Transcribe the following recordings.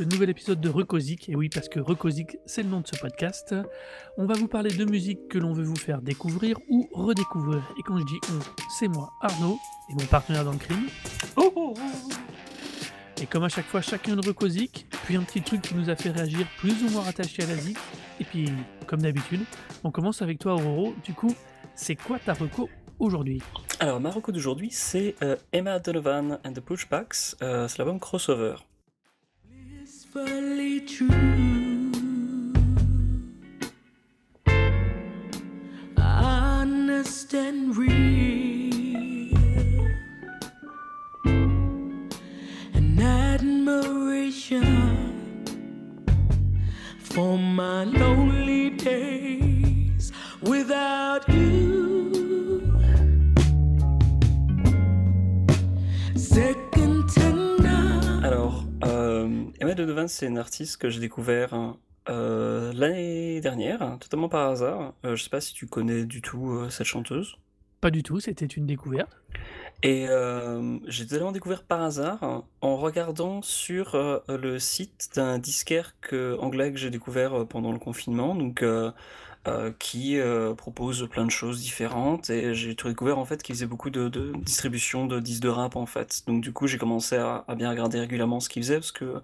ce nouvel épisode de Recosic. Et oui, parce que Recosic, c'est le nom de ce podcast. On va vous parler de musique que l'on veut vous faire découvrir ou redécouvrir. Et quand je dis on, c'est moi, Arnaud, et mon partenaire dans le crime. Oh, oh, oh. Et comme à chaque fois, chacun de Recosic, puis un petit truc qui nous a fait réagir plus ou moins rattaché à la. Et puis, comme d'habitude, on commence avec toi, Aurore. Du coup, c'est quoi ta reco aujourd'hui? Alors, ma reco d'aujourd'hui, c'est euh, Emma Donovan and the Pushbacks. Euh, Crossover. Blissfully true. Honest and real. An admiration for my lonely days without you. Emma Donovan, c'est une artiste que j'ai découvert euh, l'année dernière, totalement par hasard. Euh, je sais pas si tu connais du tout euh, cette chanteuse. Pas du tout, c'était une découverte. Et euh, j'ai totalement découvert par hasard en regardant sur le site d'un disquaire que, anglais que j'ai découvert pendant le confinement, donc euh, qui euh, propose plein de choses différentes. Et j'ai tout découvert en fait qu'il faisait beaucoup de, de distribution de disques de rap en fait. Donc du coup j'ai commencé à, à bien regarder régulièrement ce qu'il faisait parce que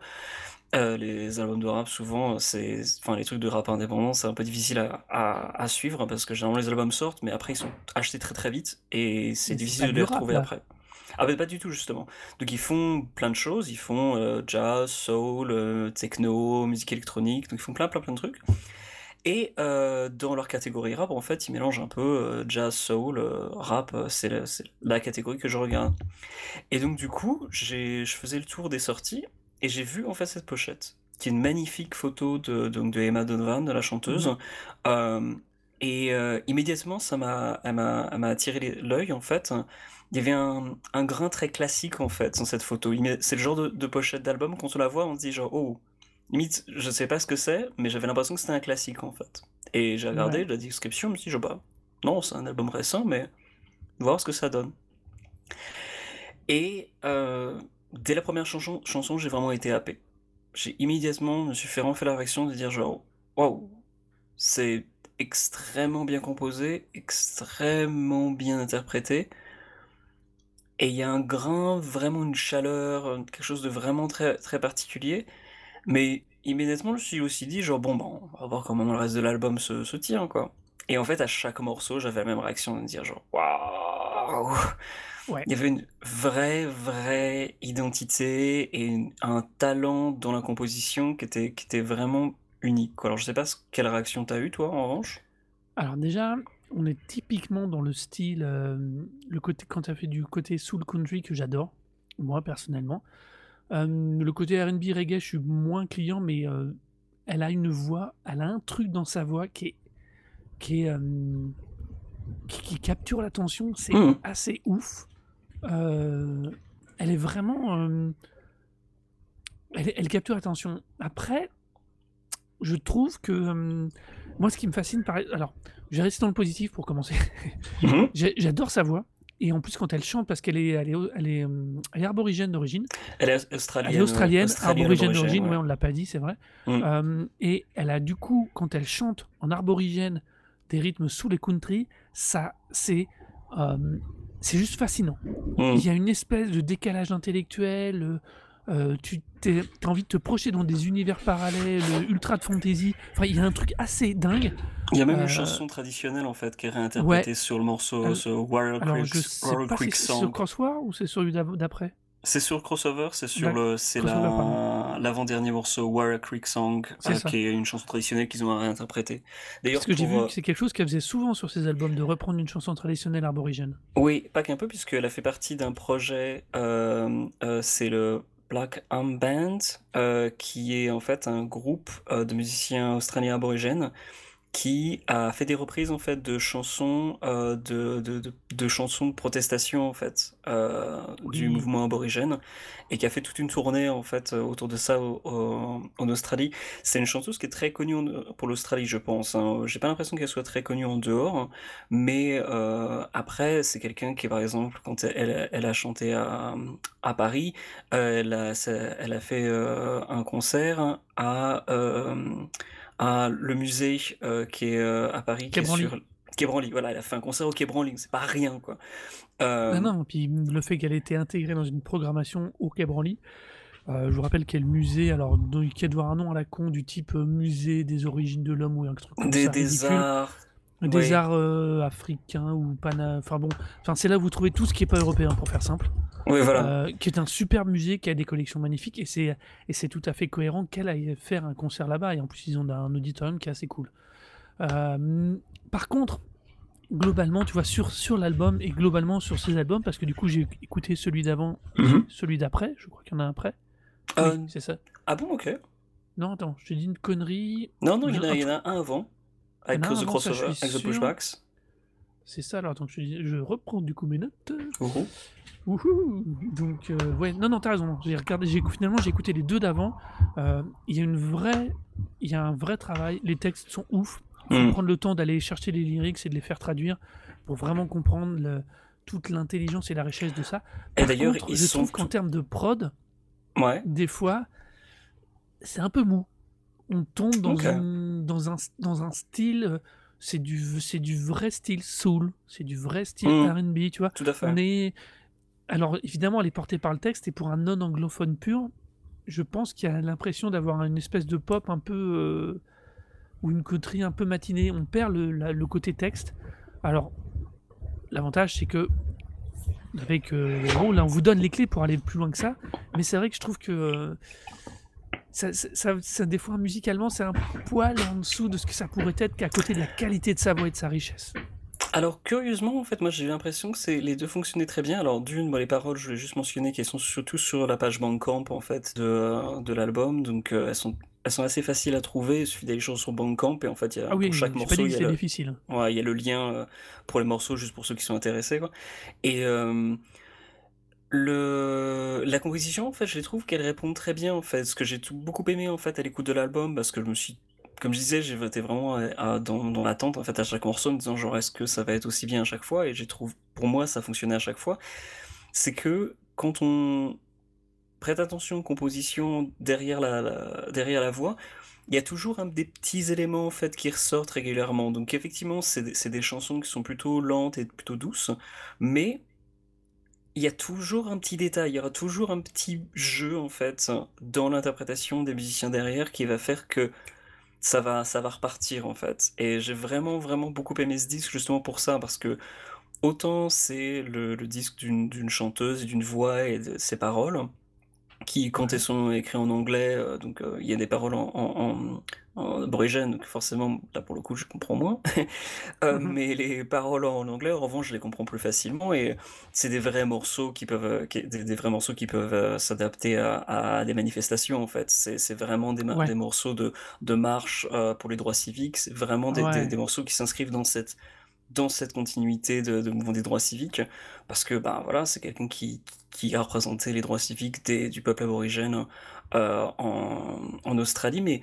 euh, les albums de rap souvent c'est, enfin les trucs de rap indépendant c'est un peu difficile à, à, à suivre parce que généralement les albums sortent mais après ils sont achetés très très vite et c'est difficile de les retrouver après. Ah ben pas du tout justement. Donc ils font plein de choses, ils font euh, jazz, soul, euh, techno, musique électronique, donc ils font plein plein plein de trucs. Et euh, dans leur catégorie rap, en fait, ils mélangent un peu euh, jazz, soul, euh, rap, c'est la, catégorie que je regarde. Et donc du coup, je faisais le tour des sorties et j'ai vu en fait cette pochette, qui est une magnifique photo de, donc, de Emma Donovan, de la chanteuse. Mhm. Euh, et immédiatement, ça m'a, attiré l'œil en fait. Il y avait un, un grain très classique en fait dans cette photo. C'est le genre de, de pochette d'album, quand on la voit, on se dit genre, oh, limite, je sais pas ce que c'est, mais j'avais l'impression que c'était un classique en fait. Et j'ai regardé Ouais. la description, je me suis dit, genre, bah, non, c'est un album récent, mais voir ce que ça donne. Et euh, dès la première chanson, chanson j'ai vraiment été happé. J'ai immédiatement, me suis fait vraiment fait la réaction de dire genre, waouh, c'est extrêmement bien composé, extrêmement bien interprété, et il y a un grain, vraiment une chaleur, quelque chose de vraiment très, très particulier, mais immédiatement je me suis aussi dit genre, bon, bah, on va voir comment le reste de l'album se, se tient, quoi. Et en fait, à chaque morceau, j'avais la même réaction de me dire genre, waouh! Ouais. Il y avait une vraie, vraie identité et une- un talent dans la composition qui était, qui était vraiment unique. quoi. Alors je sais pas ce- quelle réaction t'as eu toi en revanche? Alors déjà, on est typiquement dans le style, euh, le côté quand tu as fait du côté soul country que j'adore, moi personnellement. Euh, le côté R&B reggae, je suis moins client, mais euh, elle a une voix, elle a un truc dans sa voix qui est, qui est, euh, qui, qui capture l'attention. C'est Mhm. assez ouf. Elle est vraiment, elle, elle capture l'attention. Après, je trouve que moi, ce qui me fascine, par... alors, je vais rester dans le positif pour commencer. J'ai- J'adore sa voix. Et en plus, quand elle chante, parce qu'elle est, elle est, elle est, euh, elle est aborigène d'origine. Elle est australienne. Elle est australienne, australienne, d'origine, ouais. ouais, on ne l'a pas dit, c'est vrai. Mm. Euh, et elle a du coup, quand elle chante en arborigène des rythmes sous les country, ça, c'est euh, c'est juste fascinant. Mm. Il y a une espèce de décalage intellectuel. euh, euh, tu as envie de te projeter dans des univers parallèles, euh, ultra de fantasy. Enfin, il y a un truc assez dingue. Il y a même Euh, une chanson traditionnelle en fait qui est réinterprétée sur le morceau, Euh, ce Warrior Creek, sais Warrior Creek c'est sur Song. Crossword ou c'est sur d'av- d'après. C'est sur Crossover, c'est sur le, c'est la, l'avant-dernier morceau Warrior Creek Song, euh, qui est une chanson traditionnelle qu'ils ont réinterprétée. D'ailleurs, Parce que j'ai vu euh, que c'est quelque chose qu'elle faisait souvent sur ses albums, de reprendre une chanson traditionnelle aborigène. Oui, pas qu'un peu, puisqu'elle a fait partie d'un projet, euh, euh, c'est le Black Arm Band, euh, qui est en fait un groupe euh, de musiciens australiens aborigènes qui a fait des reprises en fait de chansons euh, de, de, de, de chansons de protestation en fait euh, du mouvement aborigène et qui a fait toute une tournée en fait euh, autour de ça au- au- en Australie. C'est une chanteuse qui est très connue en- pour l'Australie, je pense. hein. J'ai pas l'impression qu'elle soit très connue en dehors, hein. mais euh, après c'est quelqu'un qui par exemple quand elle, elle a chanté à, à Paris, elle a, elle a fait un concert à à le musée euh, qui est euh, à Paris, qui est sur Quai Branly. Voilà, elle a fait un concert au Quai Branly, c'est pas rien quoi. Euh, Ah non, puis le fait qu'elle ait été intégrée dans une programmation au Quai Branly, euh, je vous rappelle quel musée, alors donc, qui a doit avoir un nom à la con du type euh, musée des origines de l'homme ou un truc comme des, ça, des ridicule. arts. Des oui. arts africains ou pana... Enfin bon, enfin, c'est là où vous trouvez tout ce qui est pas européen, pour faire simple. Oui, voilà. Euh, qui est un super musée, qui a des collections magnifiques, et c'est, et c'est tout à fait cohérent qu'elle aille faire un concert là-bas. Et en plus, ils ont un auditorium qui est assez cool. Euh, par contre, globalement, tu vois, sur, sur l'album, et globalement sur ces albums, parce que du coup, j'ai écouté celui d'avant, Mhm. celui d'après, je crois qu'il y en a un après. Euh, Oui, c'est ça. Ah bon, ok. Non, attends, je te dis une connerie. Non, non, il y, en a, un avant, avec the Crossover, avec The. Pushbacks. C'est ça, alors attends, je, reprends du coup mes notes. Ouhou. Wouhou Donc, euh, ouais, non, non, t'as raison. J'ai regardé, j'ai, finalement, j'ai écouté les deux d'avant. Euh, Il y a une vraie, il y a un vrai travail. Les textes sont ouf. Il faut Mm. prendre le temps d'aller chercher les lyrics et de les faire traduire pour vraiment comprendre le- toute l'intelligence et la richesse de ça. Et d'ailleurs, contre, ils je sont trouve qu'en termes de prod, Ouais. des fois, c'est un peu mou. On tombe dans, une- dans, un, dans un style, euh, c'est du, c'est du vrai style soul, c'est du vrai style Mm. R&B, tu vois. Tout à fait. On est. Alors, évidemment, elle est portée par le texte, et pour un non-anglophone pur, je pense qu'il y a l'impression d'avoir une espèce de pop un peu. euh, ou une coterie un peu matinée. On perd le, la- le côté texte. Alors, l'avantage, c'est que. Avec. euh, bon, là, on vous donne les clés pour aller plus loin que ça, mais c'est vrai que je trouve que. euh, ça, ça, des fois, musicalement, c'est un poil en dessous de ce que ça pourrait être qu'à côté de la qualité de sa voix et de sa richesse. Alors curieusement, en fait, moi j'ai eu l'impression que c'est les deux fonctionnaient très bien. Alors d'une, moi, les paroles, je voulais juste mentionner qu'elles sont surtout sur la page Bandcamp en fait de, de l'album, donc euh, elles sont elles sont assez faciles à trouver. Il suffit d'aller sur Bandcamp et en fait, il y a, Ah oui, pour chaque morceau, il y a le, difficile. ouais, il y a le lien euh, pour les morceaux juste pour ceux qui sont intéressés quoi. Et euh, la composition, en fait, je trouve qu'elle répond très bien en fait. Ce que j'ai beaucoup aimé en fait à l'écoute de l'album, parce que je me suis comme je disais, j'ai été vraiment à- dans, l'attente en fait à chaque morceau en me disant genre est-ce que ça va être aussi bien à chaque fois? Et j'ai trouvé pour moi ça fonctionnait à chaque fois. C'est que quand on prête attention aux compositions derrière la, voix il y a toujours des petits éléments en fait qui ressortent régulièrement. Donc effectivement c'est des chansons qui sont plutôt lentes et plutôt douces mais il y a toujours un petit détail, il y aura toujours un petit jeu en fait dans l'interprétation des musiciens derrière qui va faire que ça va, ça va repartir en fait. Et j'ai vraiment, vraiment beaucoup aimé ce disque justement pour ça, parce que autant c'est le, le disque d'une chanteuse, d'une voix et de ses paroles, qui quand elles sont écrites en anglais, euh, donc euh, il y a des paroles en, en, en- en aborigène, donc forcément là pour le coup je comprends moins. Euh, Mhm. mais les paroles en anglais, en revanche, je les comprends plus facilement et c'est des vrais morceaux qui peuvent, qui- des, des vrais morceaux qui peuvent s'adapter à, à des manifestations en fait. C'est vraiment des, ma- Ouais. des morceaux de, de marche pour les droits civiques. C'est vraiment des, des- Ouais. des morceaux qui s'inscrivent dans cette dans cette continuité de, de mouvement des droits civiques parce que ben voilà c'est quelqu'un qui, qui a représenté les droits civiques des, du peuple aborigène euh, en, en Australie mais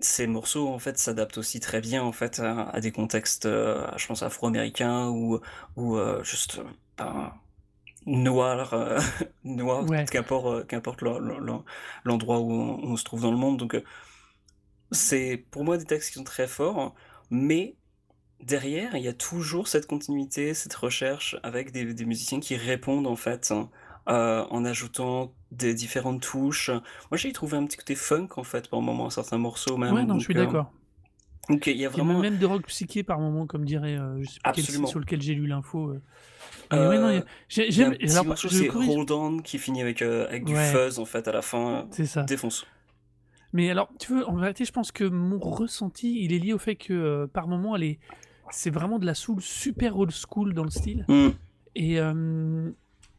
ces morceaux en fait s'adaptent aussi très bien en fait à, à des contextes euh, je pense afro-américains ou ou euh, juste ben, noirs euh, noirs Ouais. qu'importe qu'importe l'en- l'en- l'endroit où on, on se trouve dans le monde donc c'est pour moi des textes qui sont très forts mais derrière il y a toujours cette continuité cette recherche avec des, des musiciens qui répondent en fait hein, euh, en ajoutant des différentes touches moi j'ai trouvé un petit côté funk en fait par moment certains morceaux même Ouais, non, je suis euh, d'accord. donc il y a vraiment même de rock psyché par moment, comme dirait, euh, je sais pas quel site Absolument. sur lequel j'ai lu l'info. euh. Ouais, non, il y a- j'ai- il y a j'aime. c'est corrige, Hold On qui finit avec, avec du Ouais. fuzz en fait à la fin c'est ça. défonce Mais alors, tu veux, en vérité, je pense que mon ressenti, il est lié au fait que par moment, elle est, c'est vraiment de la soul super old school dans le style. Hmm. Et, euh,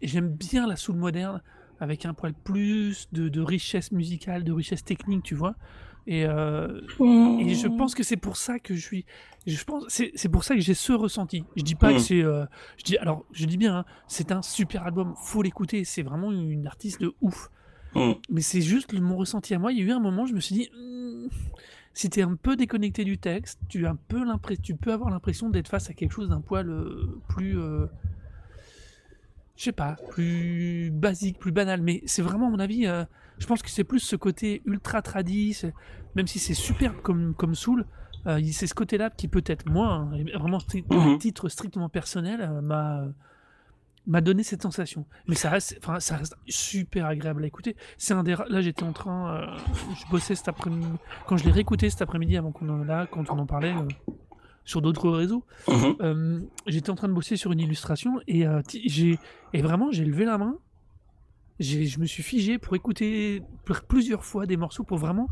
j'aime bien la soul moderne. avec un poil plus de, de richesse musicale, de richesse technique, tu vois. Et, euh, et je pense que c'est pour ça que je suis. Je pense c'est c'est pour ça que j'ai ce ressenti. Je dis pas que Mm. c'est. euh, je dis alors je dis bien, hein, c'est un super album, faut l'écouter. C'est vraiment une artiste de ouf. Mm. Mais c'est juste mon ressenti à moi. Il y a eu un moment, je me suis dit, Si t'es un peu déconnecté du texte, tu as un peu l'impression, tu peux avoir l'impression d'être face à quelque chose d'un poil euh, plus, euh, je sais pas, plus basique, plus banal. Mais c'est vraiment à mon avis. euh, je pense que c'est plus ce côté ultra tradit, c'est- même si c'est superbe comme comme Soul. euh, c'est ce côté-là qui peut-être moi, hein, vraiment à Mhm. titre strictement personnel, m'a m'a donné cette sensation. Mais ça reste, enfin, ça reste super agréable à écouter. C'est un des là j'étais en train, euh, je bossais cet après-midi quand je l'ai réécouté cet après-midi avant qu'on en là quand on en parlait euh, sur d'autres réseaux. Mhm. euh, j'étais en train de bosser sur une illustration et j'ai et vraiment j'ai levé la main. J'ai, je me suis figé pour écouter pl- plusieurs fois des morceaux pour vraiment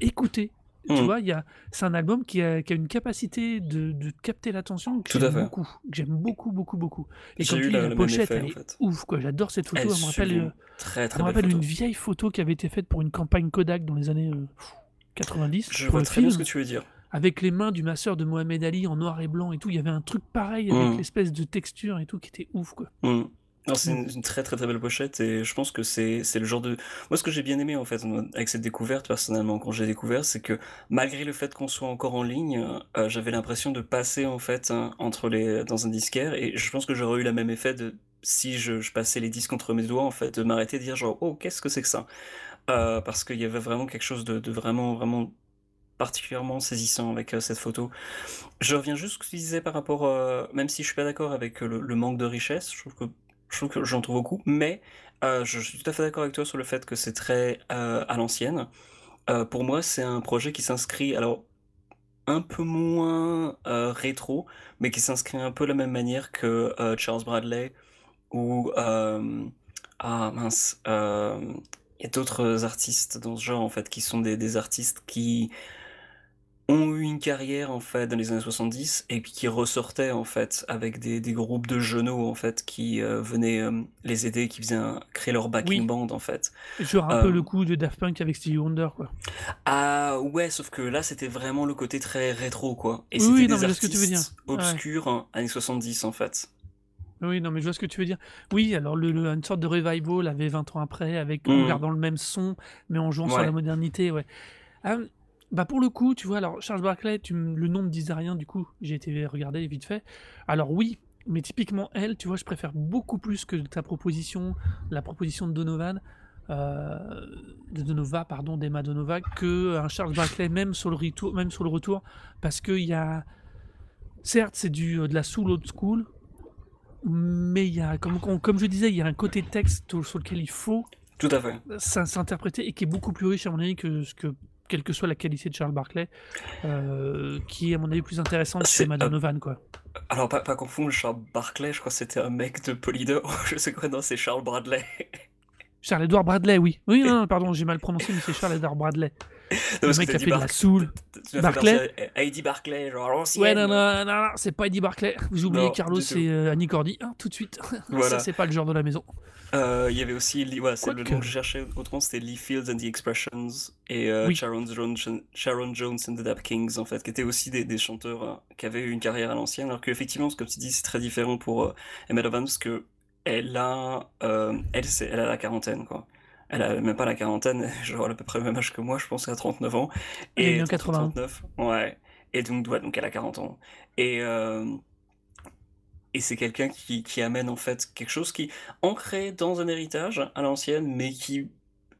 écouter. Tu Mhm. vois, il y a, c'est un album qui a, qui a une capacité de, de capter l'attention que j'aime beaucoup, que j'aime beaucoup, beaucoup, beaucoup. Et eu tu la- la, pochette, effet, elle en est ouf, quoi. J'adore cette photo. Elle Elle me rappelle, sublime. euh, Très elle très me rappelle une vieille photo qui avait été faite pour une campagne Kodak dans les années euh, 90 Je pour vois très bien ce que tu veux dire. avec les mains du masseur de Mohamed Ali en noir et blanc et tout. Il y avait un truc pareil avec Mm. l'espèce de texture et tout qui était ouf, quoi. Mm. Non, c'est Mm. une, une très très très belle pochette et je pense que c'est le genre de moi ce que j'ai bien aimé en fait avec cette découverte personnellement quand j'ai découvert c'est que malgré le fait qu'on soit encore en ligne euh, j'avais l'impression de passer en fait hein, entre les dans un disquaire et je pense que j'aurais eu le même effet de si je, je passais les disques entre mes doigts en fait de m'arrêter de dire genre oh qu'est-ce que c'est que ça? Euh, parce qu'il y avait vraiment quelque chose de, de vraiment vraiment particulièrement saisissant avec euh, cette photo je reviens juste à ce que tu disais par rapport, euh, même si je suis pas d'accord avec euh, le, le manque de richesse, je trouve que je trouve que j'en trouve beaucoup, mais euh, je, suis tout à fait d'accord avec toi sur le fait que c'est très euh, à l'ancienne. Euh, pour moi, c'est un projet qui s'inscrit, alors un peu moins rétro, mais qui s'inscrit un peu de la même manière que Charles Bradley ou ah mince, il y a d'autres artistes dans ce genre en fait qui sont des artistes qui ont eu une carrière en fait dans les années 70 et puis qui ressortaient en fait avec des, des groupes de genoux en fait qui euh, venaient euh, les aider, qui faisaient un- créer leur backing Oui. band en fait. Genre un peu Euh, le coup de Daft Punk avec Stevie Wonder, quoi. Ah ouais, sauf que là c'était vraiment le côté très rétro quoi. Et Oui, c'était oui, non, des vois ce que tu veux dire. artistes Ouais. obscurs hein, années 70 en fait. Oui, non, mais je vois ce que tu veux dire. Oui, alors le, le- une sorte de revival avait 20 ans après, avec en Mm. gardant le même son, mais en jouant sur la modernité, ouais. Bah pour le coup, tu vois, alors Charles Barkley, tu, me- le nom me disait rien, du coup, j'ai été regarder vite fait. Alors oui, mais typiquement elle, tu vois, je préfère beaucoup plus que ta proposition, la proposition de Donovan, euh, de Donova, pardon, d'Emma Donova, que un Charles Barkley, même sur le retour, même sur le retour, parce qu'il y a, certes, c'est du de la soul old school, mais il y a, comme, comme- comme je disais, il y a un côté texte sur lequel il faut Tout à fait. s'in- s'interpréter et qui est beaucoup plus riche à mon avis que ce que quelle que soit la qualité de Charles Barclay, euh, qui est à mon avis plus intéressante C'est, chez Emma euh, Donovan quoi. Alors pas, pas confondre Charles Barclay, je crois que c'était un mec de Polydor, je sais quoi, non c'est Charles Bradley. Charles Edward Bradley, oui. Oui, non, non, pardon, j'ai mal prononcé, mais c'est Charles Edward Bradley. Le mec qui a fait de la soul. Barclay penser à Heidi Barclay, genre l'ancienne. Ouais, non, non, non, c'est pas Eddie Barclay. Vous oubliez Carlos et euh, Annie Cordy, hein, tout de suite. Ça, c'est pas le genre de la maison. Euh, Il y avait aussi, ouais, c'est le nom que je cherchais autrement, c'était Lee Fields and the Expressions et euh. Sharon, Jones, Sharon Jones and the Dap Kings, en fait, qui étaient aussi des, chanteurs euh, qui avaient eu une carrière à l'ancienne, alors qu'effectivement, comme tu dis, c'est très différent pour Emma parce que elle a, euh, elle a la quarantaine, quoi. Elle a même pas la quarantaine, genre elle a à peu près le même âge que moi, je pense a 39 ans. Elle est Et née en 38, 81. 39, ouais. Et donc, ouais, donc elle a 40 ans. Et, euh, et c'est quelqu'un qui, qui amène en fait quelque chose qui est ancré dans un héritage à l'ancienne, mais qui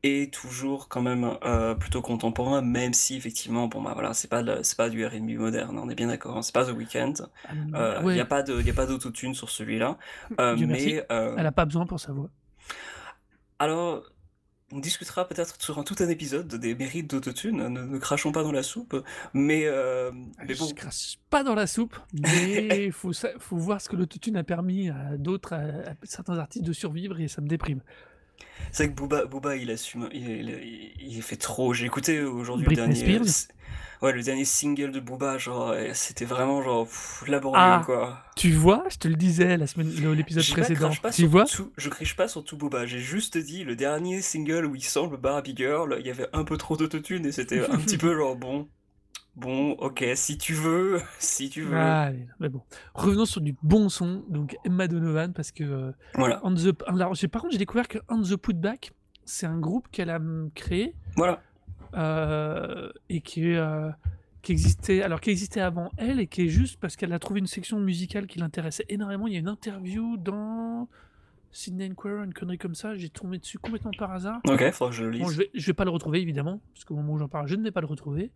est toujours quand même euh, plutôt contemporain, même si effectivement, bon bah voilà, c'est pas, de- c'est pas du R&B moderne, on est bien d'accord, hein, c'est pas The Weeknd. Ah, Euh, Il ouais, n'y a pas de, il y a pas d'autotune sur celui-là. Euh, mais elle a pas besoin pour sa voix. alors, on discutera peut-être sur un tout un épisode des mérites d'autotune, ne, ne crachons pas dans la soupe, mais, euh, mais bon, Je crache pas dans la soupe, mais il faut, voir ce que l'autotune a permis à d'autres, à, à certains artistes de survivre et ça me déprime. C'est vrai que Booba, Booba, il assume, il, il, il fait trop. J'ai écouté aujourd'hui le dernier, Spears. ouais, le dernier single de Booba, genre, c'était vraiment genre pff, laborieux Ah, quoi. tu vois, je te le disais la semaine, l'épisode précédent. pas Tu vois? tout, je crache pas sur tout Booba. J'ai juste dit le dernier single où il semble Barbie Girl, il y avait un peu trop d'autotune et c'était un petit peu genre bon, bon, ok, si tu veux, si tu veux, Ah, mais bon. Revenons sur du bon son, donc Emma Donovan, parce que euh, voilà, On the... Alors, par contre, j'ai découvert que On the Putback, c'est un groupe qu'elle a hum, créé voilà. euh, et qui, euh, qui existait, alors qui existait avant elle et qui est juste parce qu'elle a trouvé une section musicale qui l'intéressait énormément. Il y a une interview dans Sydney Inquirer, une connerie comme ça. J'ai tombé dessus complètement par hasard. Ok, faudra que je le lise. Bon, je vais, je vais pas le retrouver évidemment, parce qu'au moment où j'en parle, je ne vais pas le retrouver.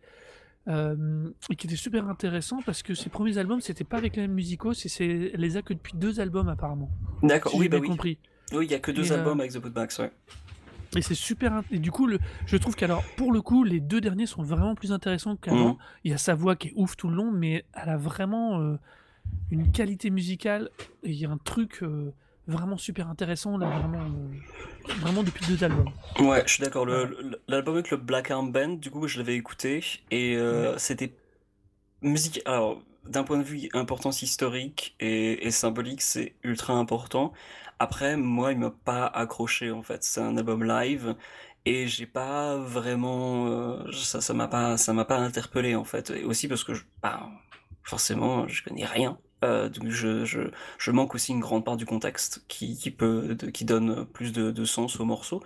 Euh, et qui était super intéressant parce que ses premiers albums, c'était pas avec les mêmes musicaux, c'est, les a que depuis deux albums apparemment. D'accord, Si oui, bah oui. compris. Oui, il y a que deux Et, euh, albums avec The Putbacks, ouais. Et c'est super. Et du coup, le... je trouve qu'alors, pour le coup, les deux derniers sont vraiment plus intéressants qu'avant. Mhm. Il y a sa voix qui est ouf tout le long, mais elle a vraiment euh, une qualité musicale. Et il y a un truc euh, vraiment super intéressant, là, vraiment, euh, vraiment depuis deux albums. Ouais, je suis d'accord. L'album avec le Black Arm Band, du coup, je l'avais écouté et euh, c'était musique. Alors, d'un point de vue importance historique et, et symbolique, c'est ultra important. Après, moi, il m'a pas accroché en fait. C'est un album live et j'ai pas vraiment. euh, ça, ça m'a pas, ça m'a pas interpellé en fait. Et aussi parce que je, bah, forcément, je connais rien. Euh, donc je, je, je manque aussi une grande part du contexte qui, qui peut, de- qui donne plus de, de sens au morceau.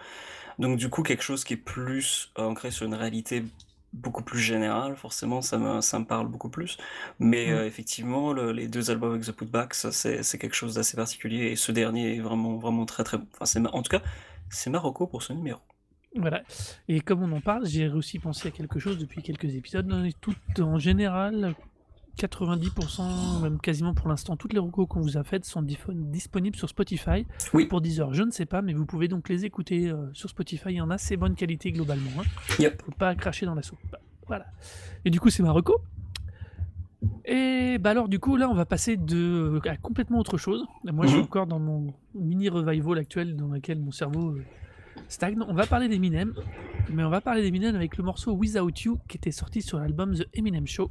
Donc du coup, quelque chose qui est plus ancré sur une réalité beaucoup plus générale, forcément, ça me, ça me parle beaucoup plus. Mais Mm. euh, effectivement, le- les deux albums avec The Putbacks, ça, c'est, quelque chose d'assez particulier. Et ce dernier est vraiment, vraiment très très bon. Enfin, en tout cas, c'est Marocco pour ce numéro. Voilà. Et comme on en parle, j'ai aussi pensé à quelque chose depuis quelques épisodes. Tout, en général, 90%, même quasiment pour l'instant, toutes les recos qu'on vous a faites sont disponibles sur Spotify. Oui. Pour 10 heures, je ne sais pas, mais vous pouvez donc les écouter euh, sur Spotify. Il y en a assez bonne qualité globalement. Hein. Yep. Faut pas cracher dans la soupe. Bah, Voilà. Et du coup, c'est ma reco. Et bah alors, du coup, là, on va passer de, à complètement autre chose. Moi, je suis Mhm. encore dans mon mini revival actuel dans lequel mon cerveau euh, stagne. On va parler d'Eminem, mais on va parler d'Eminem avec le morceau Without You qui était sorti sur l'album The Eminem Show.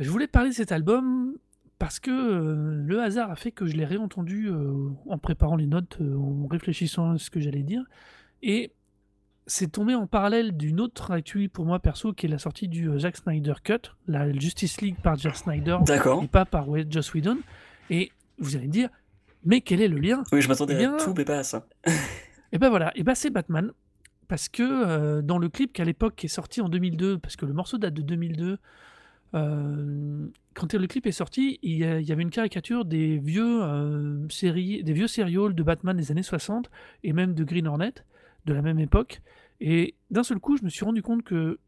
Je voulais parler de cet album parce que euh, le hasard a fait que je l'ai réentendu euh, en préparant les notes, euh, en réfléchissant à ce que j'allais dire. Et c'est tombé en parallèle d'une autre actu pour moi perso qui est la sortie du Zack Snyder Cut, la Justice League par Zack Snyder D'accord. et pas par ouais, Joss Whedon. Et vous allez me dire, mais quel est le lien? Oui, je m'attendais Eh bien- à tout, mais pas à ça. et ben voilà, et ben c'est Batman. Parce que dans le clip qu'à l'époque qui est sorti en 2002, parce que le morceau date de 2002, euh, quand le clip est sorti, il y, avait une caricature des vieux euh, séries, des vieux serials de Batman des années 60 et même de Green Hornet de la même époque. Et d'un seul coup, je me suis rendu compte que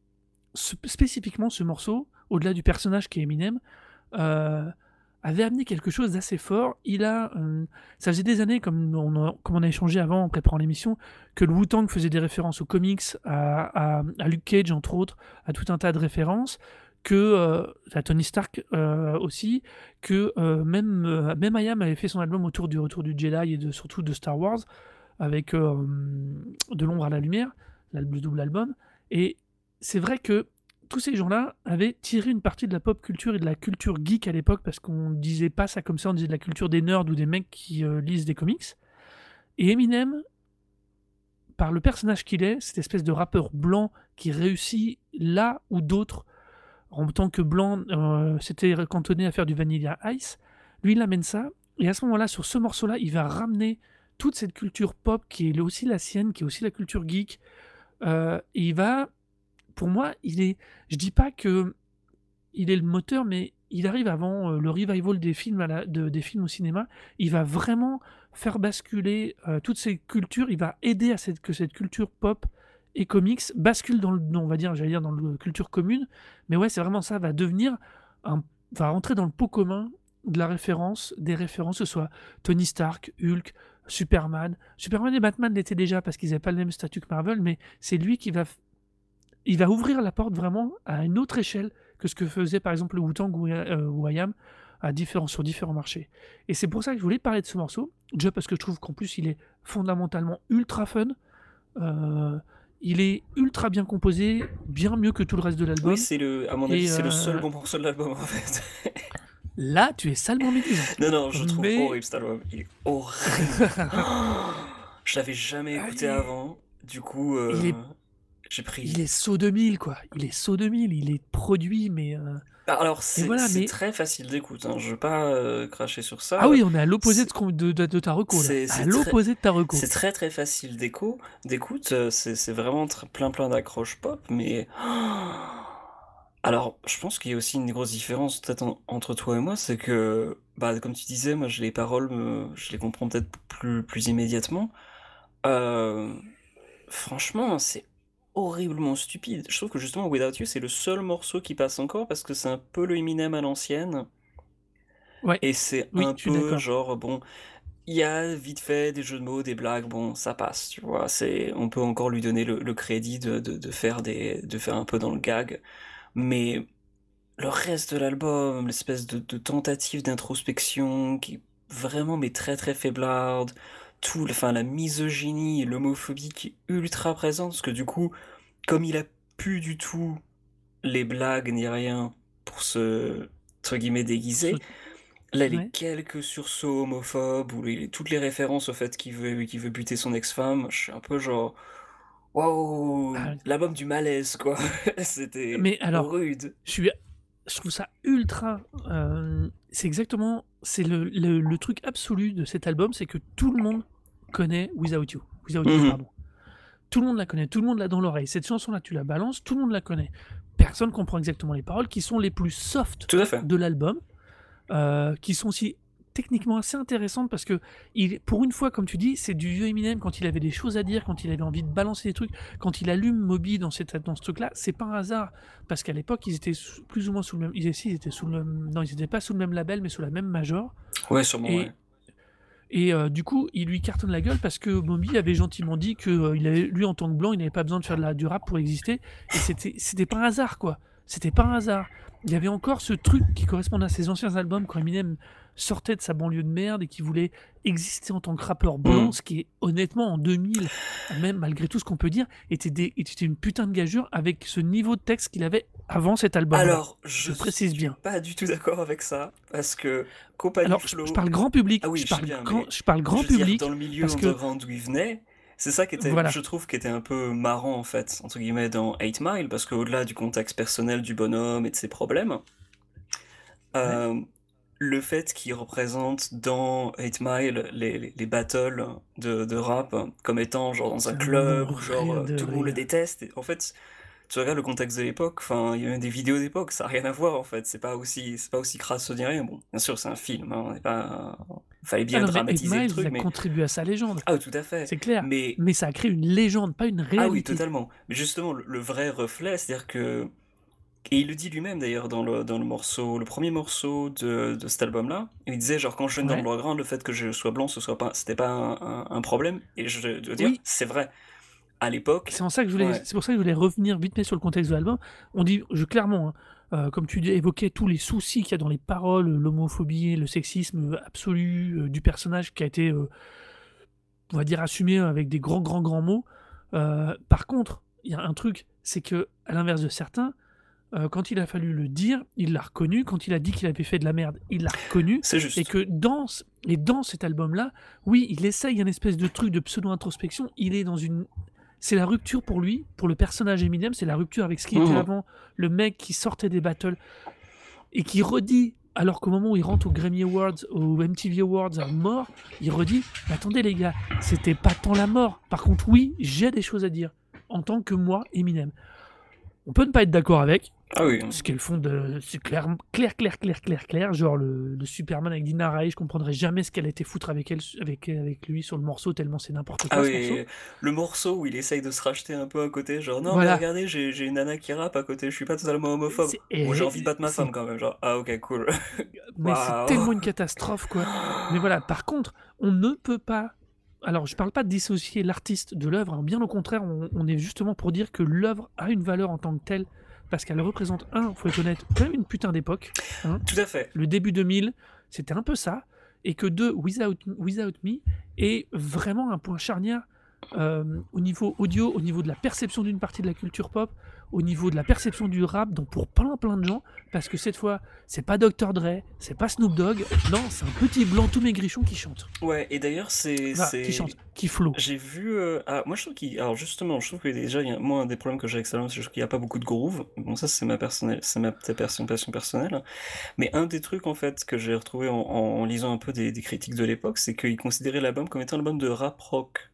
spécifiquement ce morceau, au-delà du personnage qui est Eminem, euh, avait amené quelque chose d'assez fort. Il a, euh, ça faisait des années, comme on a, échangé avant en préparant l'émission, que le Wu-Tang faisait des références aux comics, à Luke Cage entre autres, à tout un tas de références, que euh, Tony Stark euh, aussi, que euh, même euh, même IAM avait fait son album autour du retour du Jedi et de, surtout de Star Wars, avec De l'ombre à la lumière, le double album. Et c'est vrai que tous ces gens-là avaient tiré une partie de la pop culture et de la culture geek à l'époque, parce qu'on disait pas ça comme ça, on disait de la culture des nerds ou des mecs qui lisent des comics. Et Eminem, par le personnage qu'il est, cette espèce de rappeur blanc qui réussit là où d'autres, en tant que blanc, euh, s'étaient cantonné à faire du Vanilla Ice, lui il amène ça, et à ce moment-là, sur ce morceau-là, il va ramener toute cette culture pop qui est aussi la sienne, qui est aussi la culture geek, euh, et il va, pour moi, il est, je dis pas que il est le moteur, mais il arrive avant euh, le revival des films, des films au cinéma. Il va vraiment faire basculer euh, toutes ces cultures. Il va aider à cette, que cette culture pop et comics bascule dans le, on va dire, j'allais dire dans la culture commune, mais ouais, c'est vraiment ça, va devenir un, va rentrer dans le pot commun de la référence, des références, que ce soit Tony Stark, Hulk, Superman. Superman et Batman l'étaient déjà parce qu'ils n'avaient pas le même statut que Marvel, mais c'est lui qui va, il va ouvrir la porte vraiment à une autre échelle que ce que faisait par exemple le Wu-Tang ou, euh, à différents, sur différents marchés. Et c'est pour ça que je voulais parler de ce morceau, déjà parce que je trouve qu'en plus il est fondamentalement ultra fun. Euh, il est ultra bien composé, bien mieux que tout le reste de l'album. Oui, c'est le, à mon avis, c'est le euh, seul bon morceau de l'album en fait. Là, tu es salement médisant. non, non, je trouve Mais- horrible cet album. Il est horrible. je l'avais jamais écouté Allez. avant. Du coup, euh, Il est- j'ai pris. Il est saut 2000, quoi. Il est saut 2000, il est produit, mais... euh, Ah, Alors, c'est voilà, c'est mais- très facile d'écoute. Hein. Je veux pas euh, cracher sur ça. Ah oui, on est à l'opposé de, ce qu'on- de, de- de ta reco, là. c'est- À c'est l'opposé de ta reco. C'est très très facile d'écho, d'écoute, euh, c'est c'est vraiment tr- plein plein d'accroches pop, mais alors je pense qu'il y a aussi une grosse différence peut-être en- entre toi et moi, c'est que bah comme tu disais, moi je les paroles, me- je les comprends peut-être plus plus immédiatement. Euh, franchement, c'est horriblement stupide. Je trouve que justement Without You c'est le seul morceau qui passe encore parce que c'est un peu le Eminem à l'ancienne. Ouais. Et c'est Oui, un peu genre bon. Il y a vite fait des jeux de mots, des blagues, bon, ça passe, tu vois. C'est, on peut encore lui donner le, le crédit de, de, de faire des, de faire un peu dans le gag. Mais le reste de l'album, l'espèce de, de tentative d'introspection qui vraiment mais très très faiblarde, tout, enfin la misogynie l'homophobie qui est ultra présente, parce que du coup, comme il a plus du tout les blagues ni rien pour se, entre guillemets, déguiser, Là, les Ouais. quelques sursauts homophobes ou les- toutes les références au fait qu'il veut, qu'il veut buter son ex-femme, je suis un peu genre. Waouh! Ah. L'album du malaise, quoi. C'était Mais alors, rude. je suis je trouve ça ultra euh, c'est exactement c'est le, le, le truc absolu de cet album c'est que tout le monde connaît Without You. Without You Mhm. pardon. Tout le monde la connaît tout le monde l'a dans l'oreille. Cette chanson là tu la balances tout le monde la connaît. Personne comprend exactement les paroles qui sont les plus soft Tout à fait. de l'album, euh, qui sont aussi techniquement assez intéressantes parce que il, pour une fois, comme tu dis, c'est du vieux Eminem. Quand il avait des choses à dire, quand il avait envie de balancer des trucs, quand il allume Moby dans, cette, dans ce truc-là, c'est pas un hasard. Parce qu'à l'époque ils étaient plus ou moins sous le même, ils, étaient sous le même, non ils étaient pas sous le même label mais sous la même major. Ouais, sûrement, et ouais. Et euh, du coup, il lui cartonne la gueule parce que Moby avait gentiment dit que euh, avait, lui, en tant que blanc, il n'avait pas besoin de faire de la, du rap pour exister. Et c'était, c'était pas un hasard, quoi. C'était pas un hasard. Il y avait encore ce truc qui correspondait à ses anciens albums quand Eminem sortait de sa banlieue de merde et qui voulait exister en tant que rappeur blanc, Mm. ce qui est honnêtement en 2000, même malgré tout ce qu'on peut dire, était, des, était une putain de gageure avec ce niveau de texte qu'il avait avant cet album. Alors, je, je précise suis bien. pas du tout d'accord avec ça, parce que Compagnie Alors, je, Flow, je parle grand public. Ah oui, je, parle bien, grand, je parle grand je veux dire, public. dans le milieu parce que- underground d'où il venait, c'est ça qui était, Voilà. je trouve, qui était un peu marrant en fait, entre guillemets, dans 8 Mile, parce qu'au-delà du contexte personnel du bonhomme et de ses problèmes, euh, le fait qu'il représente dans 8 Mile les, les, les battles de, de rap comme étant genre dans un club genre euh, tout le monde le déteste, et en fait. Tu regardes le contexte de l'époque, enfin, il y a même des vidéos d'époque, ça n'a rien à voir en fait, c'est pas aussi, c'est pas aussi crasseux ni rien. Bon, bien sûr, c'est un film, hein, on n'est pas, fallait bien Ah non, mais dramatiser le Miles truc, a mais contribué à sa légende. ah, tout à fait. C'est clair. Mais Mais ça a créé une légende, pas une ah oui, réalité. totalement. Mais justement, le, le vrai reflet, c'est-à-dire que et il le dit lui-même d'ailleurs dans le, dans le morceau, le premier morceau de, de cet album-là. Il disait genre quand je viens dans Ouais. le background, le fait que je sois blanc, ce soit pas, c'était pas un, un- un problème. Et je dois dire, Oui. c'est vrai. À l'époque, C'est en ça que je voulais, Ouais. c'est pour ça que je voulais revenir vite fait sur le contexte de l'album. On dit, je clairement, hein, euh, comme tu évoquais tous les soucis qu'il y a dans les paroles, l'homophobie, le sexisme absolu euh, du personnage qui a été, euh, on va dire, assumé avec des grands, grands, grands mots. Par contre, il y a un truc, c'est que à l'inverse de certains, euh, quand il a fallu le dire, il l'a reconnu. Quand il a dit qu'il avait fait de la merde, il l'a reconnu. c'est juste. Et que dans, et dans cet album-là, oui, il essaye un espèce de truc de pseudo-introspection. Il est dans une. C'est la rupture pour lui, pour le personnage Eminem, c'est la rupture avec ce qui était Mhm. avant, le mec qui sortait des battles et qui redit, alors qu'au moment où il rentre aux Grammy Awards, aux MTV Awards à mort, il redit Attendez les gars, c'était pas tant la mort. Par contre, oui, j'ai des choses à dire en tant que moi, Eminem. On peut ne pas être d'accord avec, Ah oui. Ce qu'elles font de. C'est clair, clair, clair, clair, clair, clair. Genre le, le Superman avec Dina Ray, je comprendrais jamais ce qu'elle a été foutre avec, elle, avec, avec lui sur le morceau, tellement c'est n'importe quoi Ah ce oui, morceau. le morceau où il essaye de se racheter un peu à côté, genre non, Voilà. mais regardez, j'ai j'ai une nana qui rappe à côté, je suis pas totalement homophobe. Bon, j'ai envie de battre ma femme quand même, genre ah ok, cool. Mais c'est tellement une catastrophe, quoi. Mais voilà, par contre, on ne peut pas. Alors, je parle pas de dissocier l'artiste de l'œuvre, hein. bien au contraire, on, on est justement pour dire que l'œuvre a une valeur en tant que telle, parce qu'elle représente, un, faut être honnête, quand même une putain d'époque. Tout à fait. Le début 2000, c'était un peu ça, et que deux, Without, Without Me est vraiment un point charnière euh, au niveau audio, au niveau de la perception d'une partie de la culture pop, au niveau de la perception du rap, donc pour plein plein de gens, parce que cette fois, c'est pas Dr. Dre, c'est pas Snoop Dogg, non, c'est un petit blanc tout maigrichon qui chante, Ouais, et d'ailleurs c'est c'est qui chante, qui flow. J'ai vu. euh, ah, moi, je trouve qu'il. Alors, justement, je trouve que déjà, il y a... moi, un des problèmes que j'ai avec Salon, c'est qu'il n'y a pas beaucoup de groove. Bon, ça, c'est ma, personnelle... c'est ma passion personnelle. Mais un des trucs, en fait, que j'ai retrouvé en, en lisant un peu des, des critiques de l'époque, c'est qu'ils considéraient l'album comme étant un album de rap rock.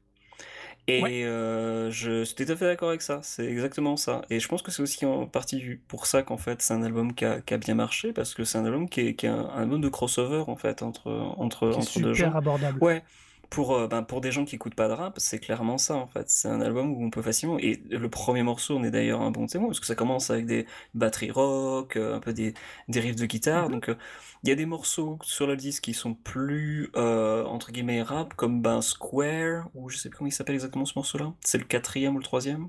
Et Ouais. euh, je suis tout à fait d'accord avec ça, c'est exactement ça. Et je pense que c'est aussi en partie pour ça qu'en fait c'est un album qui a, qui a bien marché, parce que c'est un album qui est, qui est un, un album de crossover en fait entre, entre, qui est entre deux gens. super abordable. Ouais, pour, euh, ben, pour des gens qui écoutent pas de rap, c'est clairement ça en fait. C'est un album où on peut facilement. Et le premier morceau, on est d'ailleurs un bon témoin, parce que ça commence avec des batteries rock, euh, un peu des, des riffs de guitare. Mhm. Donc euh, il y a des morceaux sur le disque qui sont plus euh, entre guillemets rap, comme ben, Square, ou je sais plus comment il s'appelle exactement ce morceau-là. C'est le quatrième ou le troisième?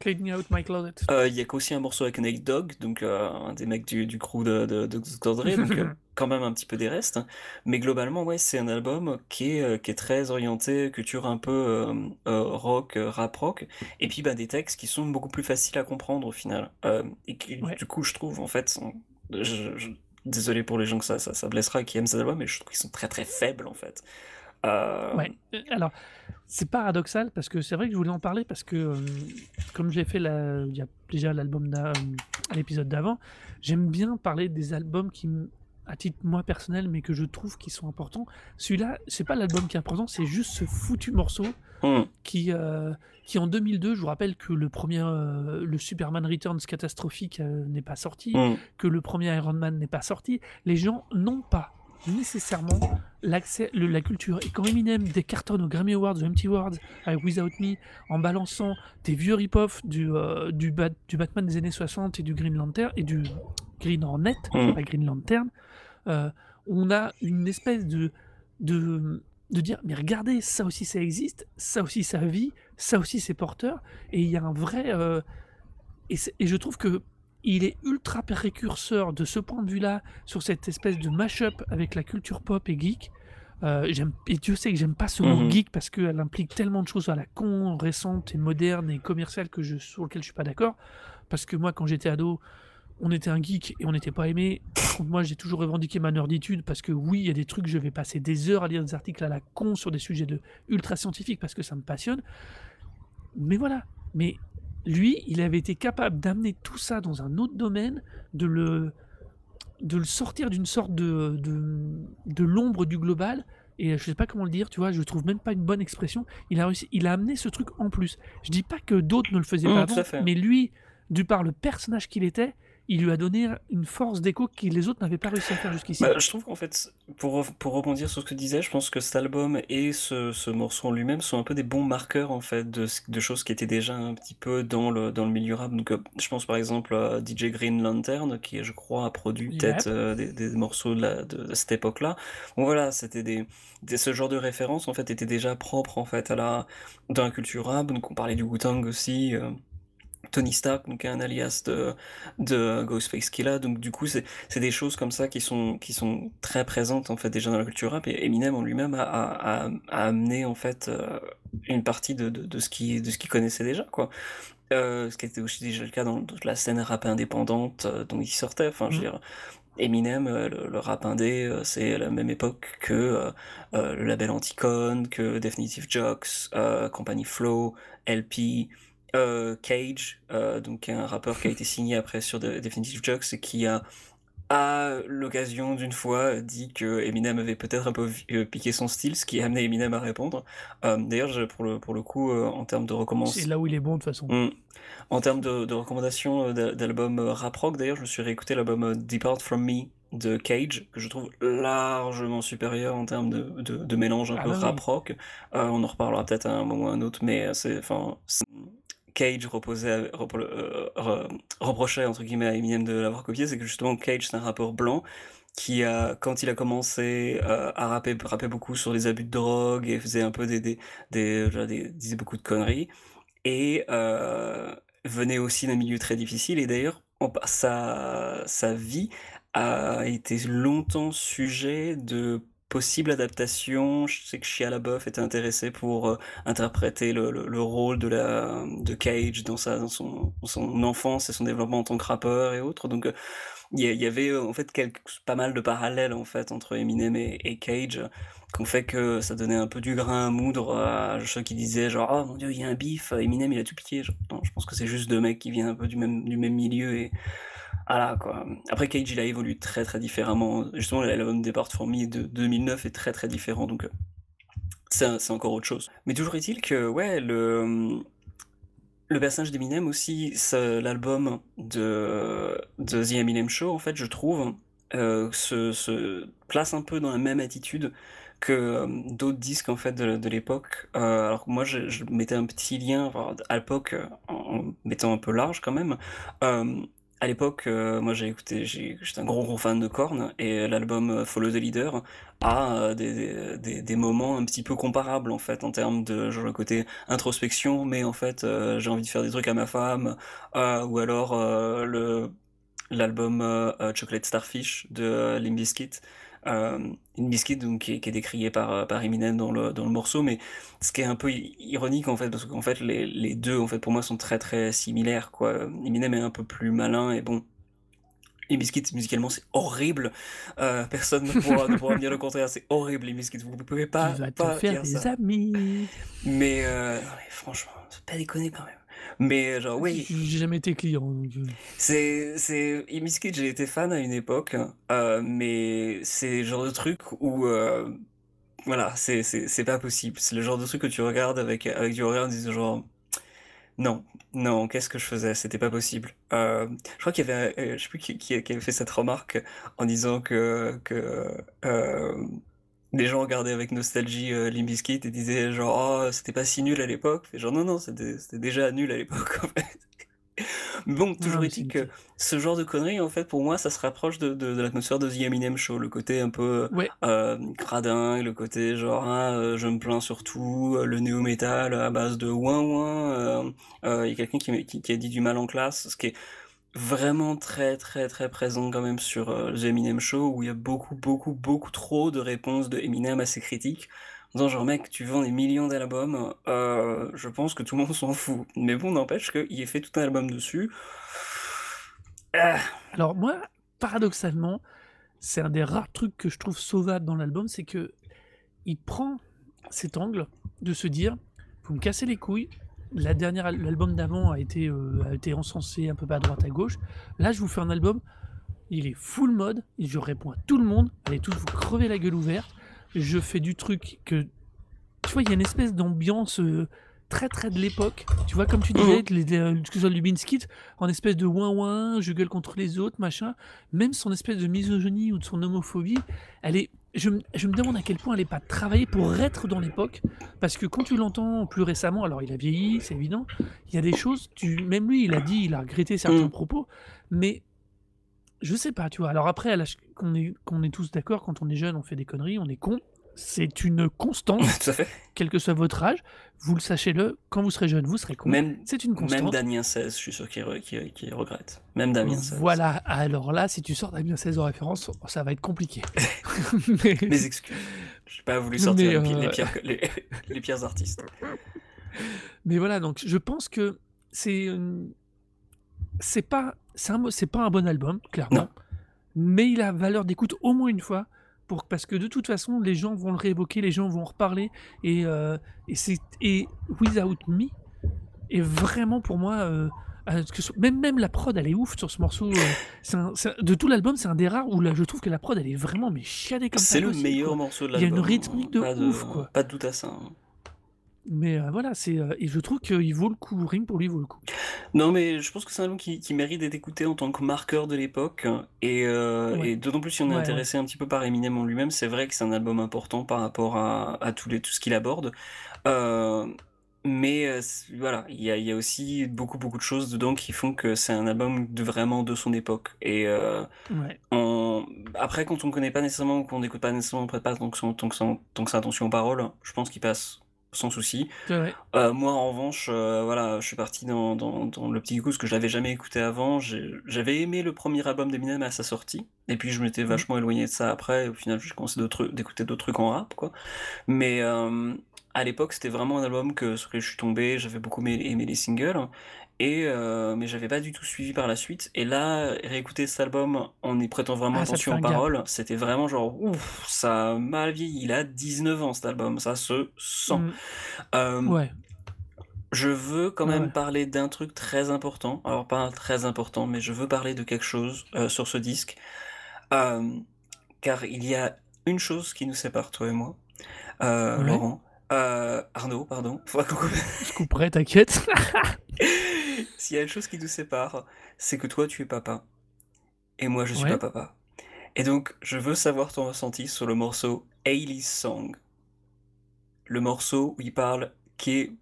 Cleaning out my closet. Euh, Il y a aussi un morceau avec Nate Dogg, donc euh, un des mecs du, du crew de, de, de Dr. Dre, donc euh, quand même un petit peu des restes. Mais globalement, ouais, c'est un album qui est, euh, qui est très orienté culture un peu euh, euh, rock, euh, rap rock, et puis bah, des textes qui sont beaucoup plus faciles à comprendre au final. Euh, et qui, Ouais. du coup, je trouve, en fait, sont- je- je- désolé pour les gens que ça, ça, ça blessera qui aiment cet album, mais je trouve qu'ils sont très très faibles en fait. Euh, Ouais. Alors, c'est paradoxal parce que c'est vrai que je voulais en parler parce que, euh, comme j'ai fait la- il y a déjà l'album euh, l'épisode d'avant, j'aime bien parler des albums qui, à titre moi personnel, mais que je trouve qui sont importants. Celui-là, c'est pas l'album qui est important, c'est juste ce foutu morceau hum, qui, euh, qui en 2002, je vous rappelle que le premier, le Superman Returns catastrophique n'est pas sorti, hum. que le premier Iron Man n'est pas sorti, les gens n'ont pas nécessairement l'accès, le- la culture. Et quand Eminem décartonne aux Grammy Awards, aux MTV Awards, avec Without Me, en balançant des vieux rip-off du, euh, du, Bat- du Batman des années 60 et du Green Lantern, et du Green Hornet, Mm. pas Green Lantern, euh, on a une espèce de, de, de dire, mais regardez, ça aussi ça existe, ça aussi ça vit, ça aussi c'est porteur, et il y a un vrai... euh, et je trouve que il est ultra précurseur de ce point de vue-là sur cette espèce de mash-up avec la culture pop et geek. Euh, et Dieu sait que j'aime pas ce mot Mhm. geek parce qu'elle implique tellement de choses à la con, récentes et modernes et commerciales que je, sur lesquelles je suis pas d'accord. Parce que moi, quand j'étais ado, on était un geek et on n'était pas aimé. Par contre, moi, j'ai toujours revendiqué ma nerditude parce que oui, il y a des trucs, je vais passer des heures à lire des articles à la con sur des sujets de ultra scientifiques parce que ça me passionne. Mais voilà. Mais lui, il avait été capable d'amener tout ça dans un autre domaine, de le, de le sortir d'une sorte de, de, de l'ombre du global. Et je sais pas comment le dire, tu vois, je trouve même pas une bonne expression. Il a réussi, il a amené ce truc en plus. Je dis pas que d'autres ne le faisaient Mmh, pas avant, mais lui, du par le personnage qu'il était, il lui a donné une force d'écho que les autres n'avaient pas réussi à faire jusqu'ici. Bah, je trouve qu'en fait, pour, pour rebondir sur ce que tu disais, je pense que cet album et ce, ce morceau en lui-même sont un peu des bons marqueurs en fait de, de choses qui étaient déjà un petit peu dans le, dans le milieu rap. Donc, euh, je pense par exemple à DJ Green Lantern qui, je crois, a produit Yep. peut-être euh, des, des morceaux de, la- de, de cette époque-là. Bon voilà, c'était des, des- ce genre de référence en fait était déjà propre en fait à la dans la culture rap. Donc, on parlait du Wu-Tang aussi. euh, Tony Stark, donc un alias de, de Ghostface Killah, donc du coup c'est des choses comme ça qui sont, qui sont très présentes en fait déjà dans la culture rap et Eminem en lui-même a, a, a- a amené en fait euh, une partie de, de, de ce qu'il connaissait déjà quoi. Euh, ce qui était aussi déjà le cas dans toute la scène rap indépendante euh, dont il sortait. Enfin, je veux Mhm. dire, Eminem, euh, le, le rap indé, c'est à la même époque que le label Anticon, que Definitive Jocks, Company Flow, LP, euh, Cage, euh, donc un rappeur qui a été signé après sur de- Definitive et qui a à l'occasion d'une fois dit que Eminem avait peut-être un peu euh, piqué son style, ce qui a amené Eminem à répondre. Euh, D'ailleurs, pour le, pour le coup, euh, en termes de C'est recommandations, là où il est bon de toute façon. en termes de, de recommandations d'a- d'albums rap rock, d'ailleurs, je me suis réécouté l'album Depart From Me de Cage, que je trouve largement supérieur en termes de, de, de mélange un Ah peu rap rock. Euh, on en reparlera peut-être à un moment ou à un autre, mais c'est, c'est- Cage reposait, euh, re- reprochait entre guillemets à Eminem de l'avoir copié, c'est que justement Cage c'est un rappeur blanc qui a, quand il a commencé euh, à beaucoup sur les abus de drogue et faisait un peu des, des, disait beaucoup de conneries et euh, venait aussi d'un milieu très difficile et d'ailleurs sa vie a été longtemps sujet de possibles adaptations. Je sais que Shia LaBeouf était intéressé pour euh, interpréter le, le- le rôle de, la, de Cage dans, sa, dans son, son enfance et son développement en tant que rappeur et autres. Donc euh, il y, avait euh, en fait pas mal de parallèles en fait entre Eminem et, et Cage qu'on fait que ça donnait un peu du grain à moudre à ceux qui disaient genre oh mon dieu il y a un bif Eminem il a tout piqué non, je pense que c'est juste deux mecs qui viennent un peu du même du même milieu et voilà quoi après Cage a évolué très très différemment justement l'album Depart For Me de 2009 est très très différent donc euh, c'est encore autre chose mais toujours est-il que ouais le le personnage d'Eminem aussi, l'album de, The Eminem Show, en fait, je trouve, euh, se, place un peu dans la même attitude que euh, d'autres disques en fait de, l'époque. Alors moi, je, mettais un petit lien à l'époque, en mettant un peu large quand même. À l'époque, euh, moi j'ai écouté, j'étais un gros gros fan de Korn et l'album euh, Follow the Leader a euh, des, des, moments un petit peu comparables en fait en termes de genre côté introspection, mais en fait j'ai envie de faire des trucs à ma femme, ou alors l'album Chocolate Starfish de euh. Euh, Limp Bizkit, donc qui est, qui est décrié par, euh, par Eminem dans le, dans le morceau, mais ce qui est un peu ironique en fait, parce qu'en fait les, les deux en fait pour moi sont très très similaires quoi. Eminem est un peu plus malin et bon. Limp Bizkit musicalement c'est horrible, Euh, personne ne pourra, ne pourra me dire le contraire, c'est horrible Limp Bizkit, vous ne pouvez pas, tu vas te pas faire dire des ça. amis. Mais, euh, non, mais franchement, faut pas déconner quand même. Mais genre oui, J'ai jamais été client. euh, c'est, c'est, j'ai été fan à une époque, euh, mais c'est le genre de truc où, euh, voilà, c'est, c'est, c'est pas possible. C'est le genre de truc que tu regardes avec, avec du regard en disant genre, non, non, qu'est-ce que je faisais? C'était pas possible. Euh, je crois qu'il y avait, je sais plus qui, qui, qui avait fait cette remarque en disant que, que, les gens regardaient avec nostalgie euh, Limp Bizkit et disaient genre, oh, c'était pas si nul à l'époque. Genre, non, non, c'était, déjà nul à l'époque, en fait. Bon, non, toujours est-il c'est- que ce genre de conneries, en fait, pour moi, ça se rapproche de, de, de l'atmosphère de The Eminem Show, le côté un peu Ouais, euh, cradin, le côté genre, ah, euh, je me plains surtout, euh, le néo-métal à base de ouin ouin. euh, euh, Il y a quelqu'un qui, qui, qui a dit du mal en classe, ce qui est vraiment très, très, très présent quand même sur euh, Eminem Show, où il y a beaucoup, beaucoup, beaucoup trop de réponses de Eminem à ses critiques. En disant genre, mec, tu vends des millions d'albums, euh, je pense que tout le monde s'en fout. Mais bon, n'empêche qu'il ait fait tout un album dessus. Ah, Alors moi, paradoxalement, c'est un des rares trucs que je trouve sauvable dans l'album, c'est que il prend cet angle de se dire, vous me cassez les couilles. La dernière, al- l'album d'avant a été euh, a été encensé un peu à droite à gauche. Là, je vous fais un album, il est full mode, et je réponds à tout le monde. Allez tous vous crever la gueule ouverte. Je fais du truc que, tu vois, il y a une espèce d'ambiance euh, très très de l'époque. Tu vois, comme tu disais, les, les, que ce soit en espèce de ouin ouin, je gueule contre les autres, machin. Même son espèce de misogynie ou de son homophobie, elle est. Je, me- je me demande à quel point elle n'est pas travaillée pour être dans l'époque. Parce que quand tu l'entends plus récemment, alors il a vieilli, c'est évident, il y a des choses, tu, même lui, il a dit, il a regretté certains Mm. propos, mais je sais pas, tu vois. Alors après, qu'on est, qu'on est tous d'accord, quand on est jeune, on fait des conneries, on est con. C'est une constante, quel que soit votre âge. Vous le sachez-le, quand vous serez jeune, vous serez con. Même, C'est une même constante. Damien 16, je suis sûr qu'il re- qu'il- qu'il regrette. Même Damien 16. Voilà, alors là, si tu sors Damien 16 en référence, ça va être compliqué. mais, Mes excuses. J'ai pas voulu sortir les, euh, les pires, les, les pires artistes. mais voilà, donc je pense que c'est c'est pas c'est un, pas un bon album, clairement. Non. Mais il a valeur d'écoute au moins une fois. Pour, parce que de toute façon, les gens vont le réévoquer, les gens vont en reparler. Et, euh, et, c'est, et Without Me est vraiment pour moi euh, même, même la prod, elle est ouf sur ce morceau. euh, c'est un- c'est un- de tout l'album, c'est un des rares où là, je trouve que la prod, elle est vraiment mais chiadée comme C'est pas le meilleur quoi. morceau de Il y a l'album. une rythmique de pas ouf, quoi. Pas de doute à ça. hein. Mais euh, voilà, c'est euh, et je trouve qu'il vaut le coup. Ring pour lui vaut le coup. Non, mais je pense que c'est un album qui, qui mérite d'être écouté en tant que marqueur de l'époque. Et, euh, Ouais. et d'autant plus si on est Ouais, intéressé un petit peu par Eminem en lui-même, c'est vrai que c'est un album important par rapport à, à tous les, tout ce qu'il aborde. Mais voilà, il y a, y a aussi beaucoup, beaucoup de choses dedans qui font que c'est un album de vraiment de son époque. Et on... après, quand on ne connaît pas nécessairement, qu'on n'écoute pas nécessairement, on prête pas tant que, son- tant que, son- tant que ça attention aux paroles, je pense qu'il passe sans souci. Euh, moi, en revanche, euh, voilà, je suis parti dans, dans, dans le petit goût, que je l'avais jamais écouté avant. J'avais aimé le premier album d'Eminem à sa sortie, et puis je m'étais Mhm. vachement éloigné de ça après. Au final, j'ai commencé d'autres- d'écouter d'autres trucs en rap, quoi. Mais euh, à l'époque, c'était vraiment un album que, sur lequel je suis tombé. J'avais beaucoup aimé, les singles, et euh, mais j'avais pas du tout suivi par la suite. Et là, réécouter cet album en y prêtant vraiment Ah, attention aux paroles, c'était vraiment genre, ouf, ça a mal vieilli. Il a 19 ans cet album, ça se sent. Mm. Euh, Ouais. je veux quand même ouais. parler d'un truc très important. Alors pas très important, mais je veux parler de quelque chose euh, sur ce disque. Euh, car il y a une chose qui nous sépare, toi et moi. Euh, Ouais. Laurent. Euh, Arnaud, pardon. Faudra qu'on coupe. Je couperai, t'inquiète. S'il y a une chose qui nous sépare, c'est que toi tu es papa. Et moi je suis Ouais. pas papa. Et donc je veux savoir ton ressenti sur le morceau Hailey's Song. Le morceau où il parle qui est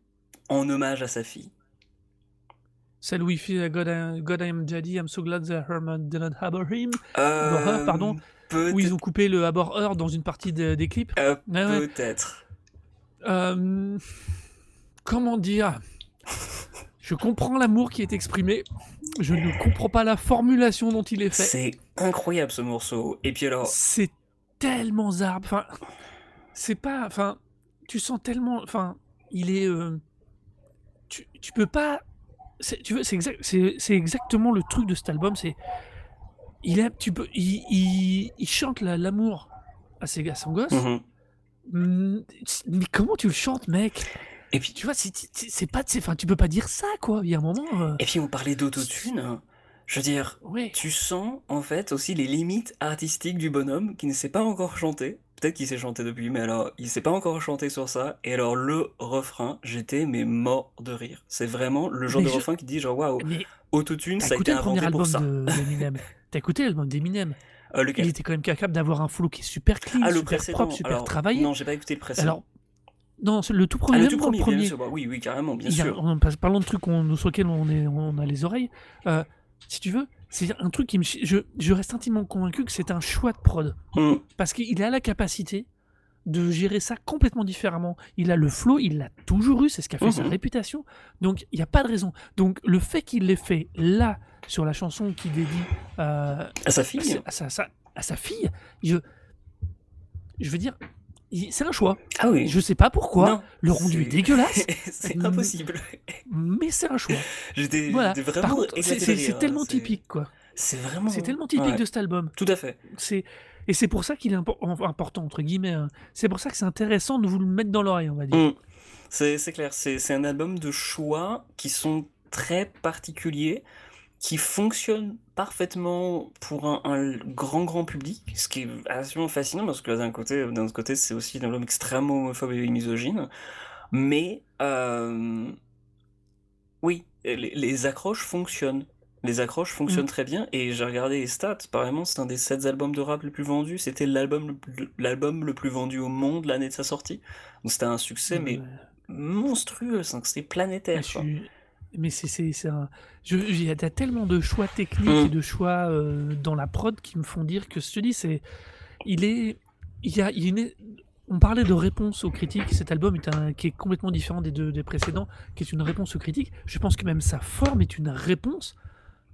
en hommage à sa fille. Celle où il fait God, I, God I am Daddy, I'm so glad the Herman did not harbor him. Euh, Her, pardon, peut-être- Où ils ont coupé le Her dans une partie de- des clips. euh, Ouais, ouais. Euh, comment dire? Je comprends l'amour qui est exprimé. Je ne comprends pas la formulation dont il est fait. C'est incroyable ce morceau. Et puis alors, C'est tellement zarbe. Enfin, c'est pas. Enfin, tu sens tellement. Enfin, il est. euh, tu, tu peux pas. Tu veux, c'est exact, exactement le truc de cet album. C'est. Il est, tu peux, il, il, il chante la- l'amour à, ses, à son gosse. mhm. Mm, Mais comment tu le chantes, mec? Et puis Tu vois, c'est pas. c'est- Enfin, tu peux pas dire ça, quoi. Il y a un moment. euh, et puis on parlait d'autotune. hein. Je veux dire, Ouais. tu sens en fait aussi les limites artistiques du bonhomme qui ne sait pas encore chanter. Peut-être qu'il sait chanter depuis, mais alors il sait pas encore chanter sur ça. Et alors le refrain, j'étais mais mort de rire. C'est vraiment le genre Mais de je- refrain qui dit genre waouh, autotune, ça a été inventé pour ça. T'as écouté l'album d'Eminem? Euh, Il était quand même capable d'avoir un flow qui est super clean, Ah le super propre, super alors, travaillé. Non, j'ai pas écouté le précédent. Alors, non, le tout ah premier, le tout premier, bien premier. sûr. Bah oui, oui, carrément, bien a- sûr. en par- parlant de trucs on- sur lesquels on, est, on a les oreilles, euh, si tu veux, c'est un truc qui me. je reste intimement convaincu que c'est un choix de prod. Hum, Parce qu'il a la capacité de gérer ça complètement différemment. Il a le flow, il l'a toujours eu, c'est ce qui a fait sa Mhm. réputation. Donc il n'y a pas de raison. Donc le fait qu'il l'ait fait là, sur la chanson qu'il dédie euh, À sa à, fille. sa, à sa- sa- à sa fille, je, je veux dire, c'est un choix. Ah oui. Je sais pas pourquoi. Non, le rendu est dégueulasse, c'est Mm. impossible. mais c'est un choix. J'étais Voilà. vraiment c'est hein, tellement c'est- typique, quoi. C'est vraiment. C'est tellement typique Ouais, de cet album. Tout à fait. C'est et c'est pour ça qu'il est important entre guillemets. hein. C'est pour ça que c'est intéressant de vous le mettre dans l'oreille, on va dire. Mm. C'est clair, c'est un album de choix qui sont très particuliers, qui fonctionnent parfaitement pour un, grand grand public, ce qui est absolument fascinant parce que d'un côté, côté, c'est aussi un album extrêmement homophobe et misogyne, mais euh, oui, les accroches fonctionnent. Les accroches fonctionnent très bien et j'ai regardé les stats. Apparemment, c'est un des 7 albums de rap les plus vendus. C'était l'album le, plus- l'album le plus vendu au monde l'année de sa sortie. Donc c'était un succès, mais monstrueux, c'est planétaire. suis- Mais c'est un. je- Il y a tellement de choix techniques Mm. et de choix euh, dans la prod qui me font dire que te dis c'est il est il y a, il y a une- on parlait de réponse aux critiques. Cet album est un, qui est complètement différent des deux des précédents, qui est une réponse aux critiques. Je pense que même sa forme est une réponse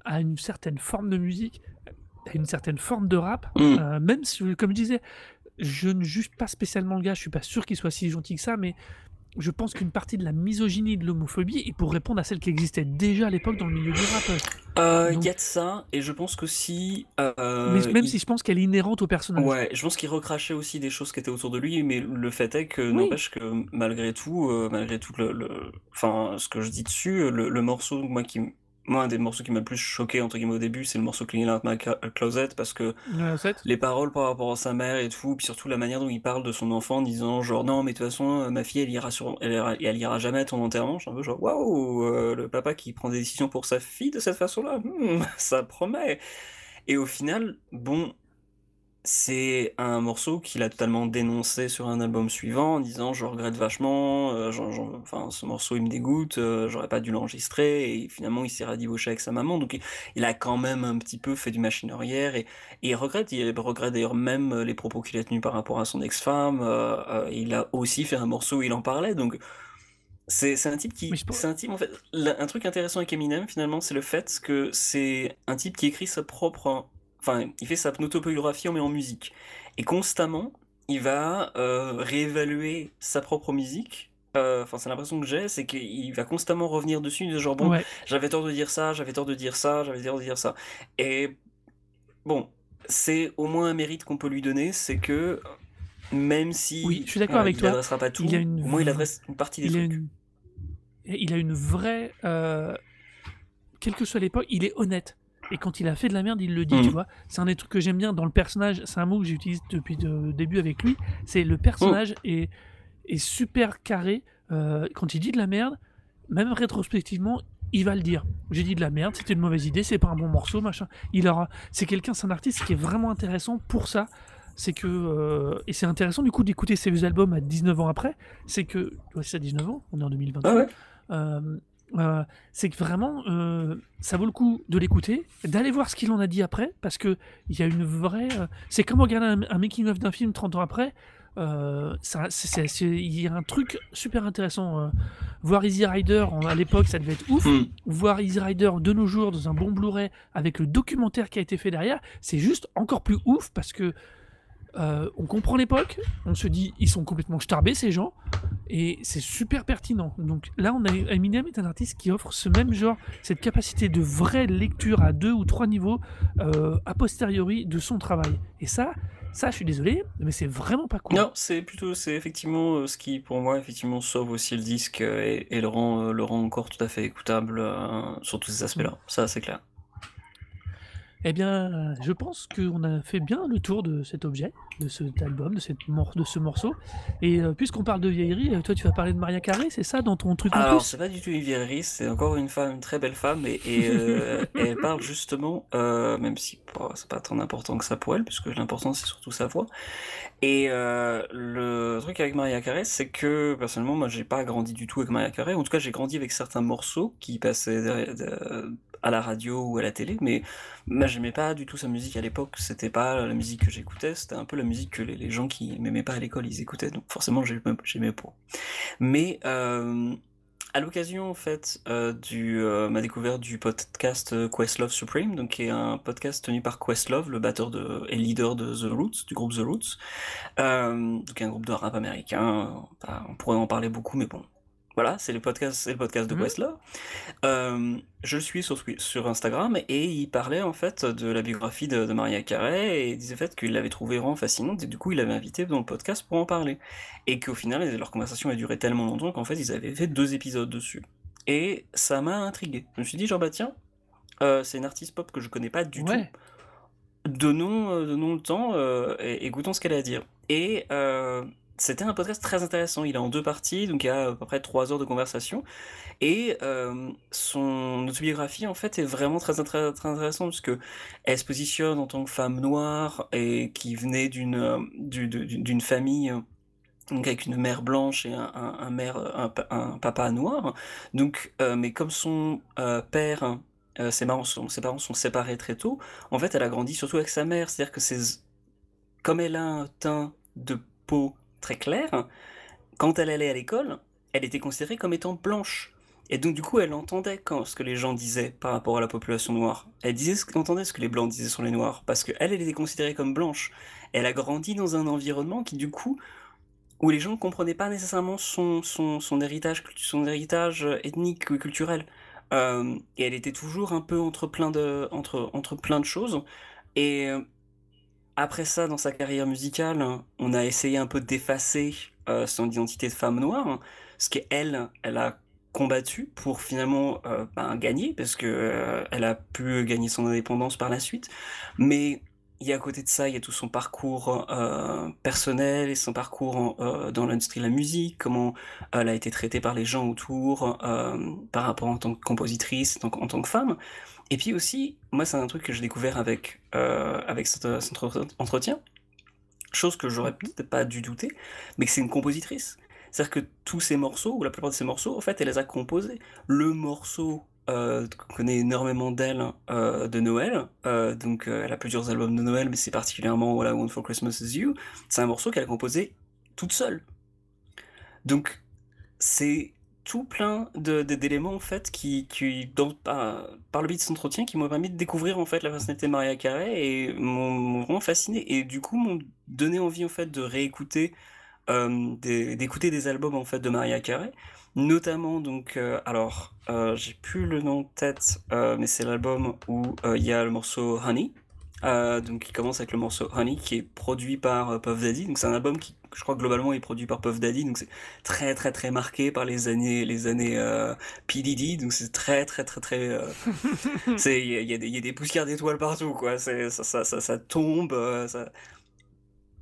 à une certaine forme de musique, à une certaine forme de rap. Mm. Euh, même si, comme je disais, je ne juge pas spécialement le gars. Je suis pas sûr qu'il soit si gentil que ça, mais je pense qu'une partie de la misogynie, de l'homophobie, est pour répondre à celle qui existait déjà à l'époque dans le milieu du rap. Euh, Il y a de ça, et je pense qu'aussi. euh, mais même il- si je pense qu'elle est inhérente au personnage. Ouais, je pense qu'il recrachait aussi des choses qui étaient autour de lui, mais le fait est que, Oui. n'empêche que malgré tout, euh, malgré tout le, le- enfin, ce que je dis dessus, le, le morceau, moi, qui, moi, un des morceaux qui m'a le plus choqué, entre guillemets, au début, c'est le morceau Clean Out My Clo- Closet, parce que Euh, les paroles par rapport à sa mère et tout, puis surtout la manière dont il parle de son enfant en disant genre non mais de toute façon euh, ma fille elle ira sur elle ira, elle ira jamais à ton enterrement, je suis un peu genre waouh euh, le papa qui prend des décisions pour sa fille de cette façon-là, hmm, ça promet. Et au final, bon, c'est un morceau qu'il a totalement dénoncé sur un album suivant en disant je regrette vachement, euh, enfin ce morceau il me dégoûte, euh, j'aurais pas dû l'enregistrer et finalement il s'est radiboché avec sa maman. Donc il, il a quand même un petit peu fait du machine arrière et, et il regrette, il regrette d'ailleurs même les propos qu'il a tenus par rapport à son ex-femme, euh, euh, il a aussi fait un morceau où il en parlait. Donc c'est un type qui c'est un type en fait un truc intéressant avec Eminem finalement c'est le fait que c'est un type qui écrit sa propre enfin il fait sa autobiographie mais en musique et constamment il va euh, réévaluer sa propre musique Euh, enfin c'est l'impression que j'ai c'est qu'il va constamment revenir dessus de genre bon Ouais. j'avais tort de dire ça j'avais tort de dire ça j'avais tort de dire ça et bon c'est au moins un mérite qu'on peut lui donner c'est que même si Oui, je suis d'accord euh, avec il toi. adressera pas tout Il a une au moins il adresse une partie des il a trucs une, il a une vraie, euh, quelle que soit l'époque, il est honnête. Et quand il a fait de la merde, il le dit, tu vois. C'est un des trucs que j'aime bien dans le personnage. C'est un mot que j'utilise depuis le début avec lui. C'est le personnage est, est super carré. Euh, quand il dit de la merde, même rétrospectivement, il va le dire. J'ai dit de la merde, c'était une mauvaise idée, c'est pas un bon morceau, machin. Il aura, c'est quelqu'un, c'est un artiste qui est vraiment intéressant pour ça. C'est que euh, et c'est intéressant du coup d'écouter ses albums à 19 ans après. C'est que ouais, c'est à 19 ans, on est en 2021. ah ouais Euh, euh, c'est que vraiment, euh, ça vaut le coup de l'écouter, d'aller voir ce qu'il en a dit après, parce que il y a une vraie. euh, c'est comme regarder un, un making-of d'un film 30 ans après. euh, ça, c'est- c'est- c'est- il y a un truc super intéressant. euh, voir Easy Rider en- à l'époque, ça devait être ouf. Hmm. Voir Easy Rider de nos jours dans un bon Blu-ray avec le documentaire qui a été fait derrière, c'est juste encore plus ouf parce que euh, on comprend l'époque, on se dit ils sont complètement starbés ces gens, et c'est super pertinent. Donc là, on a Eminem est un artiste qui offre ce même genre, cette capacité de vraie lecture à deux ou trois niveaux euh, a posteriori de son travail. Et ça, ça, je suis désolé, mais c'est vraiment pas cool. Non, c'est plutôt, c'est effectivement euh, ce qui, pour moi, effectivement, sauve aussi le disque et, le, rend, le rend encore tout à fait écoutable sur tous ces aspects-là. Ça, c'est clair. Eh bien, euh, je pense qu'on a fait bien le tour de cet objet, de cet album, de, cette mor- de ce morceau. Et euh, puisqu'on parle de vieillerie, euh, toi, tu vas parler de Maria Carré, c'est ça dans ton truc en Alors, plus? c'est pas du tout une vieillerie, c'est encore une femme, une très belle femme, et, euh, elle parle justement, euh, même si bon, c'est pas tant important que ça pour elle, puisque l'important c'est surtout sa voix. Et euh, le truc avec Maria Carey, c'est que personnellement, moi j'ai pas grandi du tout avec Maria Carey, en tout cas j'ai grandi avec certains morceaux qui passaient derrière- de- à la radio ou à la télé, mais j'aimais pas du tout sa musique à l'époque, c'était pas la musique que j'écoutais, c'était un peu la musique que les, gens qui m'aimaient pas à l'école ils écoutaient, donc forcément j'aimais pas. Mais euh, à l'occasion en fait euh, du euh, ma découverte du podcast Questlove Supreme, donc qui est un podcast tenu par Questlove, le batteur de, et leader de The Roots, du groupe The Roots, euh, donc un groupe de rap américain. On pourrait en parler beaucoup, mais bon. Voilà, c'est le podcast, c'est le podcast de Mhm. Questlove. Euh, je le suis sur, sur Instagram et il parlait en fait de la biographie de, de Maria Carey et il disait en fait qu'il l'avait trouvée vraiment fascinante et du coup il l'avait invité dans le podcast pour en parler. Et qu'au final, leur conversation a duré tellement longtemps qu'en fait ils avaient fait deux épisodes dessus. Et ça m'a intrigué. Je me suis dit genre bah tiens, euh, c'est une artiste pop que je connais pas du tout donnons, euh, donnons le temps et écoutons ce qu'elle a à dire. Et c'était un podcast très intéressant. Il est en deux parties, donc il y a à peu près trois heures de conversation. Et euh, son autobiographie, en fait, est vraiment très, très, très intéressante parce que elle se positionne en tant que femme noire et qui venait d'une euh, du- du- d'une famille. euh, Donc avec une mère blanche et un, un, un papa noir. Donc, mais comme son père, ses, parents sont, ses séparés très tôt, en fait, elle a grandi surtout avec sa mère. C'est-à-dire que c'est comme elle a un teint de peau très clair, quand elle allait à l'école, elle était considérée comme étant blanche. Et donc du coup, elle entendait quand, ce que les gens disaient par rapport à la population noire. Elle disait ce entendait ce que les blancs disaient sur les noirs, parce qu'elle, elle était considérée comme blanche. Elle a grandi dans un environnement qui du coup, où les gens ne comprenaient pas nécessairement son, son, son héritage, son héritage ethnique ou culturel. Euh, et elle était toujours un peu entre plein de, entre, entre plein de choses. Et euh, après ça, dans sa carrière musicale, on a essayé un peu d'effacer euh, son identité de femme noire, ce qu'elle, elle a combattu pour finalement euh, ben, gagner, parce que euh, a pu gagner son indépendance par la suite. Mais il y a à côté de ça, il y a tout son parcours personnel et son parcours dans l'industrie de la musique, comment elle a été traitée par les gens autour, par rapport en tant que compositrice, en tant que femme. Et puis aussi, moi, c'est un truc que j'ai découvert avec, euh, avec cet, entre- entretien, chose que j'aurais peut-être pas dû douter, mais que c'est une compositrice. C'est-à-dire que tous ces morceaux, ou la plupart de ces morceaux, en fait, elle les a composés. Le morceau euh, qu'on connaît énormément d'elle euh, de Noël, euh, donc euh, elle a plusieurs albums de Noël, mais c'est particulièrement voilà, One for Christmas is You, c'est un morceau qu'elle a composé toute seule. Donc, c'est tout plein d'éléments en fait qui, qui dans- par, le biais de cet entretien qui m'ont permis de découvrir en fait la personnalité de Maria Carey et m'ont vraiment fasciné. Et du coup m'ont donné envie en fait de réécouter euh, d'écouter des albums en fait de Maria Carey. Notamment donc euh, alors euh, j'ai plus le nom de tête mais c'est l'album où il y a le morceau Honey euh, donc il commence avec le morceau Honey qui est produit par euh, Puff Daddy donc c'est un album qui je crois globalement est produit par Puff Daddy donc c'est très très très marqué par les années les années euh, P Diddy donc c'est très très très très euh, c'est il y, y a des il y a des poussières d'étoiles partout quoi ça, ça, ça, ça tombe ça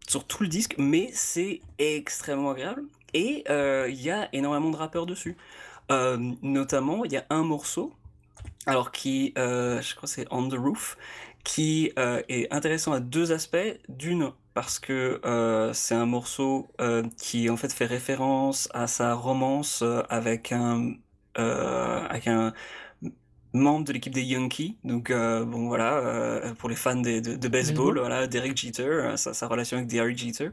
sur tout le disque, mais c'est extrêmement agréable. Et il y a énormément de rappeurs dessus. Notamment, il y a un morceau, alors qui, euh, je crois c'est On the Roof, qui euh, est intéressant à deux aspects. D'une, parce que euh, c'est un morceau euh, qui en fait fait référence à sa romance avec un, avec un membre de l'équipe des Yankees. Donc bon voilà, pour les fans des- de, de baseball, voilà, Derek Jeter, euh, sa, sa relation avec Derek Jeter.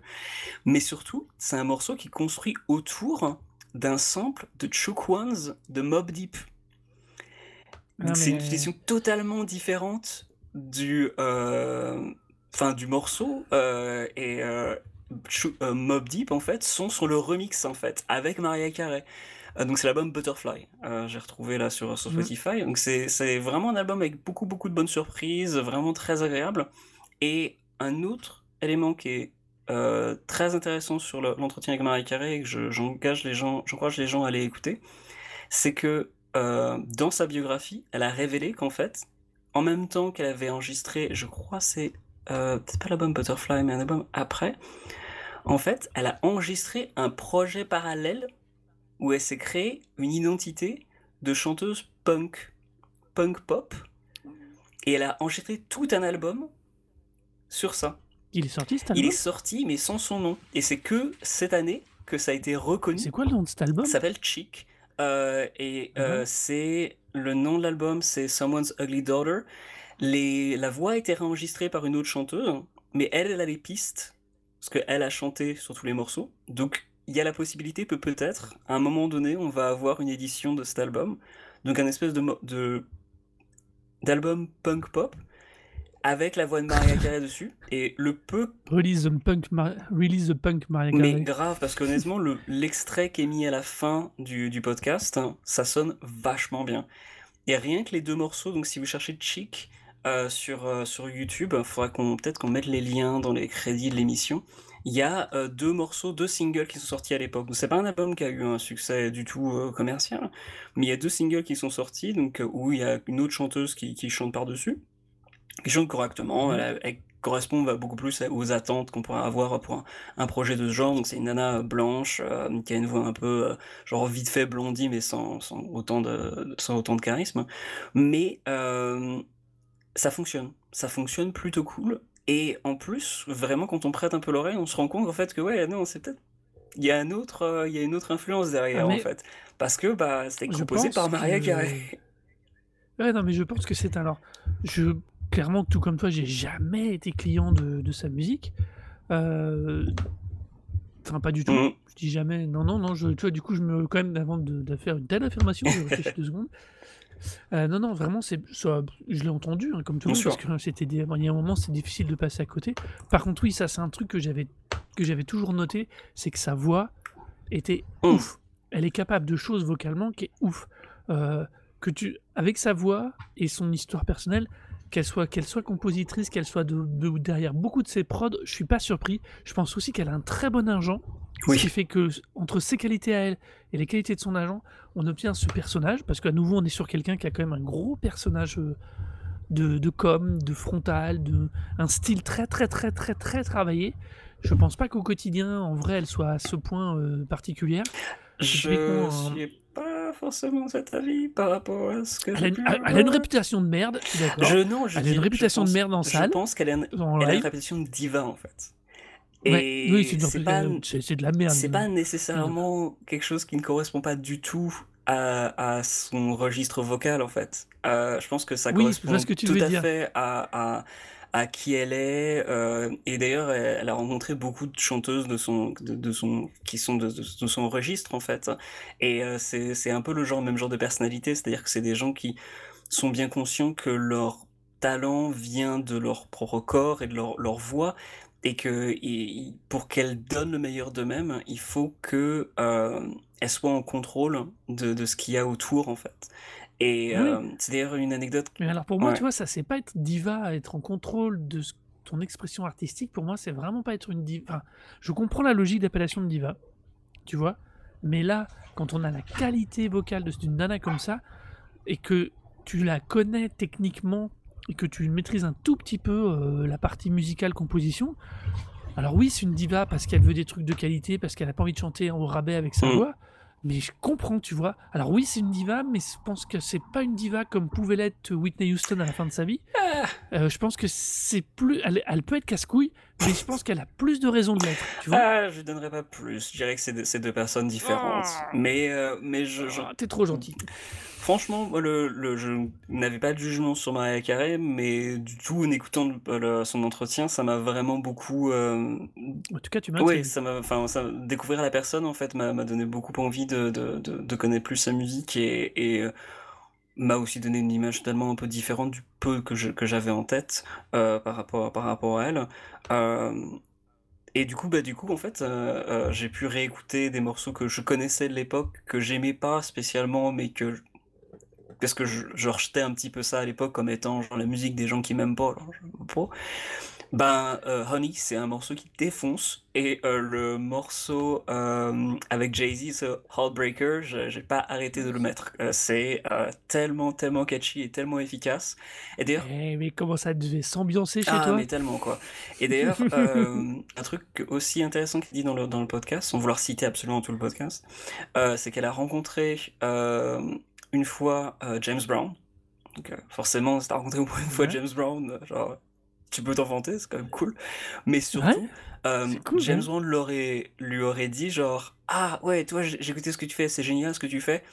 Mais surtout, c'est un morceau qui construit autour d'un sample de Chuck Ones de Mob Deep. C'est une utilisation totalement différente du, euh, du morceau euh, et euh, Mob Deep en fait sont sur le remix en fait avec Maria Carey. Euh, donc c'est l'album Butterfly. Euh, J'ai retrouvé là sur, sur Mhm. Spotify. Donc c'est vraiment un album avec beaucoup beaucoup de bonnes surprises, vraiment très agréable. Et un autre élément qui est euh, très intéressant sur le- l'entretien avec Maria Carey et que je- j'engage les gens, j'encourage les gens à aller écouter, c'est que dans sa biographie, elle a révélé qu'en fait, en même temps qu'elle avait enregistré, je crois c'est euh, peut-être pas l'album Butterfly, mais un album après, en fait, elle a enregistré un projet parallèle où elle s'est créée une identité de chanteuse punk, punk pop, et elle a enregistré tout un album sur ça. Il est sorti cet Il album est sorti, mais sans son nom. Et c'est que cette année que ça a été reconnu. C'est quoi le nom de cet album? Ça s'appelle Chic. Euh, et euh, Mhm. c'est le nom de l'album, c'est Someone's Ugly Daughter. La voix a été réenregistrée par une autre chanteuse, mais elle, elle a les pistes, parce qu'elle a chanté sur tous les morceaux. Donc il y a la possibilité que peut-être, à un moment donné, on va avoir une édition de cet album. Donc un espèce de d'album punk pop avec la voix de Maria Carey dessus. Et le peu Release the Punk, Mar- Release the Punk Maria mais Carey. grave, parce qu'honnêtement, le- l'extrait qui est mis à la fin du, du podcast, hein, ça sonne vachement bien. Et rien que les deux morceaux, donc si vous cherchez Chic euh, sur, euh, sur YouTube, il faudra qu'on peut-être qu'on mette les liens dans les crédits de l'émission. Il y a euh, deux morceaux, deux singles qui sont sortis à l'époque. Donc c'est pas un album qui a eu un succès du tout euh, commercial, mais il y a deux singles qui sont sortis, donc euh, où il y a une autre chanteuse qui, qui chante par-dessus, qui chante correctement. Mhm. Elle, correspond beaucoup plus aux attentes qu'on pourrait avoir pour un, un projet de ce genre. Donc c'est une nana euh, blanche euh, qui a une voix un peu euh, genre vite fait blondie mais sans, sans autant de sans autant de charisme. Mais euh, ça fonctionne, ça fonctionne plutôt cool. Et en plus, vraiment quand on prête un peu l'oreille, on se rend compte en fait que ouais non c'est peut-être il y a un autre il y a une autre influence derrière Ah, en fait parce que bah c'était composé par Maria que- Carey. Ouais, non, mais je pense que c'est alors. Je, clairement, tout comme toi, j'ai jamais été client de, de sa musique. Euh, Enfin, pas du tout. Mhm. Je dis jamais. Non, non, non. Je, tu vois, du coup, je me. Quand même, avant de, de faire une telle affirmation, je réfléchis deux secondes. Euh, non, non, vraiment, c'est, je l'ai entendu, hein, comme tout le monde, parce que c'était des, il y a un moment, c'est difficile de passer à côté. Par contre, oui, ça, c'est un truc que j'avais, que j'avais toujours noté, c'est que sa voix était Mm. ouf. Elle est capable de choses vocalement qui est ouf. Euh, que tu, avec sa voix et son histoire personnelle, qu'elle soit, qu'elle soit compositrice, qu'elle soit de, de- derrière beaucoup de ses prods, je suis pas surpris. Je pense aussi qu'elle a un très bon argent. Oui. Ce qui fait que entre ses qualités à elle et les qualités de son agent, on obtient ce personnage, parce qu'à nouveau, on est sur quelqu'un qui a quand même un gros personnage euh, de, de com, de frontal, de, un style très très très très très travaillé. Je pense pas qu'au quotidien, en vrai, elle soit à ce point euh, particulière. Je suis pas forcément cet avis par rapport à ce que Elle a, une, elle a une réputation de merde, je. Je, non, je Elle a une je réputation de pense- merde en Je salle, pense qu'elle a, une- en elle a une live. réputation de diva en fait. Et oui, c'est, une c'est réputation- pas, c'est- c'est de la merde. c'est pas nécessairement quelque chose qui ne correspond pas du tout à, à son registre vocal en fait. Euh, je pense que ça Oui, je correspond que tu tout à dire. fait à, à, à qui elle est. euh, et d'ailleurs, elle, a rencontré beaucoup de chanteuses de son, de, son, qui sont de, son registre en fait. Et euh, c'est, un peu le genre, même genre de personnalité, c'est-à-dire que c'est des gens qui sont bien conscients que leur talent vient de leur propre corps et de leur, leur voix et que pour qu'elles donnent le meilleur d'eux-mêmes, il faut que euh, elles soient en contrôle de, de ce qu'il y a autour en fait. Et Oui. euh, c'est d'ailleurs une anecdote. Mais alors pour moi, Ouais. tu vois, ça c'est pas être diva, être en contrôle de ton expression artistique. Pour moi, c'est vraiment pas être une diva. Enfin, je comprends la logique d'appellation de diva, tu vois. Mais là, quand on a la qualité vocale de- d'une nana comme ça, et que tu la connais techniquement, et que tu maîtrises un tout petit peu euh, la partie musicale composition, alors oui, c'est une diva parce qu'elle veut des trucs de qualité, parce qu'elle a pas envie de chanter au rabais avec sa Mm. voix. Mais je comprends, tu vois. Alors oui, c'est une diva, mais je pense que c'est pas une diva comme pouvait l'être Whitney Houston à la fin de sa vie. Ah, Euh, je pense que c'est plus. Elle, elle peut être casse-couille, mais je pense qu'elle a plus de raisons de l'être. Tu vois ah, je donnerais pas plus. Je dirais que c'est deux, personnes différentes. Ah. Mais, euh, mais je, je- Ah, T'es trop gentil. Franchement, moi, le, le- je n'avais pas de jugement sur Mariah Carey, mais du tout, en écoutant le- le- son entretien, ça m'a vraiment beaucoup. euh, En tout cas, tu m'as ouais, ça m'a, enfin, découvrir la personne en fait m'a donné beaucoup envie de, de, de, de connaître plus sa musique et, et euh, m'a aussi donné une image tellement un peu différente du peu que je, que j'avais en tête euh, par rapport par rapport à elle. Euh, et du coup, bah, du coup, en fait, euh, j'ai pu réécouter des morceaux que je connaissais de l'époque, que j'aimais pas spécialement, mais que parce que je, je rejetais un petit peu ça à l'époque comme étant genre la musique des gens qui m'aiment pas. alors j'aime pas. Ben, euh, Honey, c'est un morceau qui défonce. Et euh, le morceau euh, avec Jay-Z, ce Heartbreaker, je- j'ai pas arrêté de le mettre. C'est tellement, tellement catchy et tellement efficace. Et d'ailleurs, Eh, mais comment ça devait s'ambiancer chez ah, toi? mais tellement quoi. Et d'ailleurs, un truc aussi intéressant qu'il dit dans le, dans le podcast, sans vouloir citer absolument tout le podcast, c'est qu'elle a rencontré une fois euh, James Brown. Donc, euh, forcément, si t'as rencontré au moins une fois. James Brown, euh, genre, tu peux t'en vanter, c'est quand même cool. Mais surtout, Ouais, euh, cool, James hein. Brown l'aurait, lui aurait dit genre, ah ouais, toi, j'ai écouté ce que tu fais, c'est génial ce que tu fais.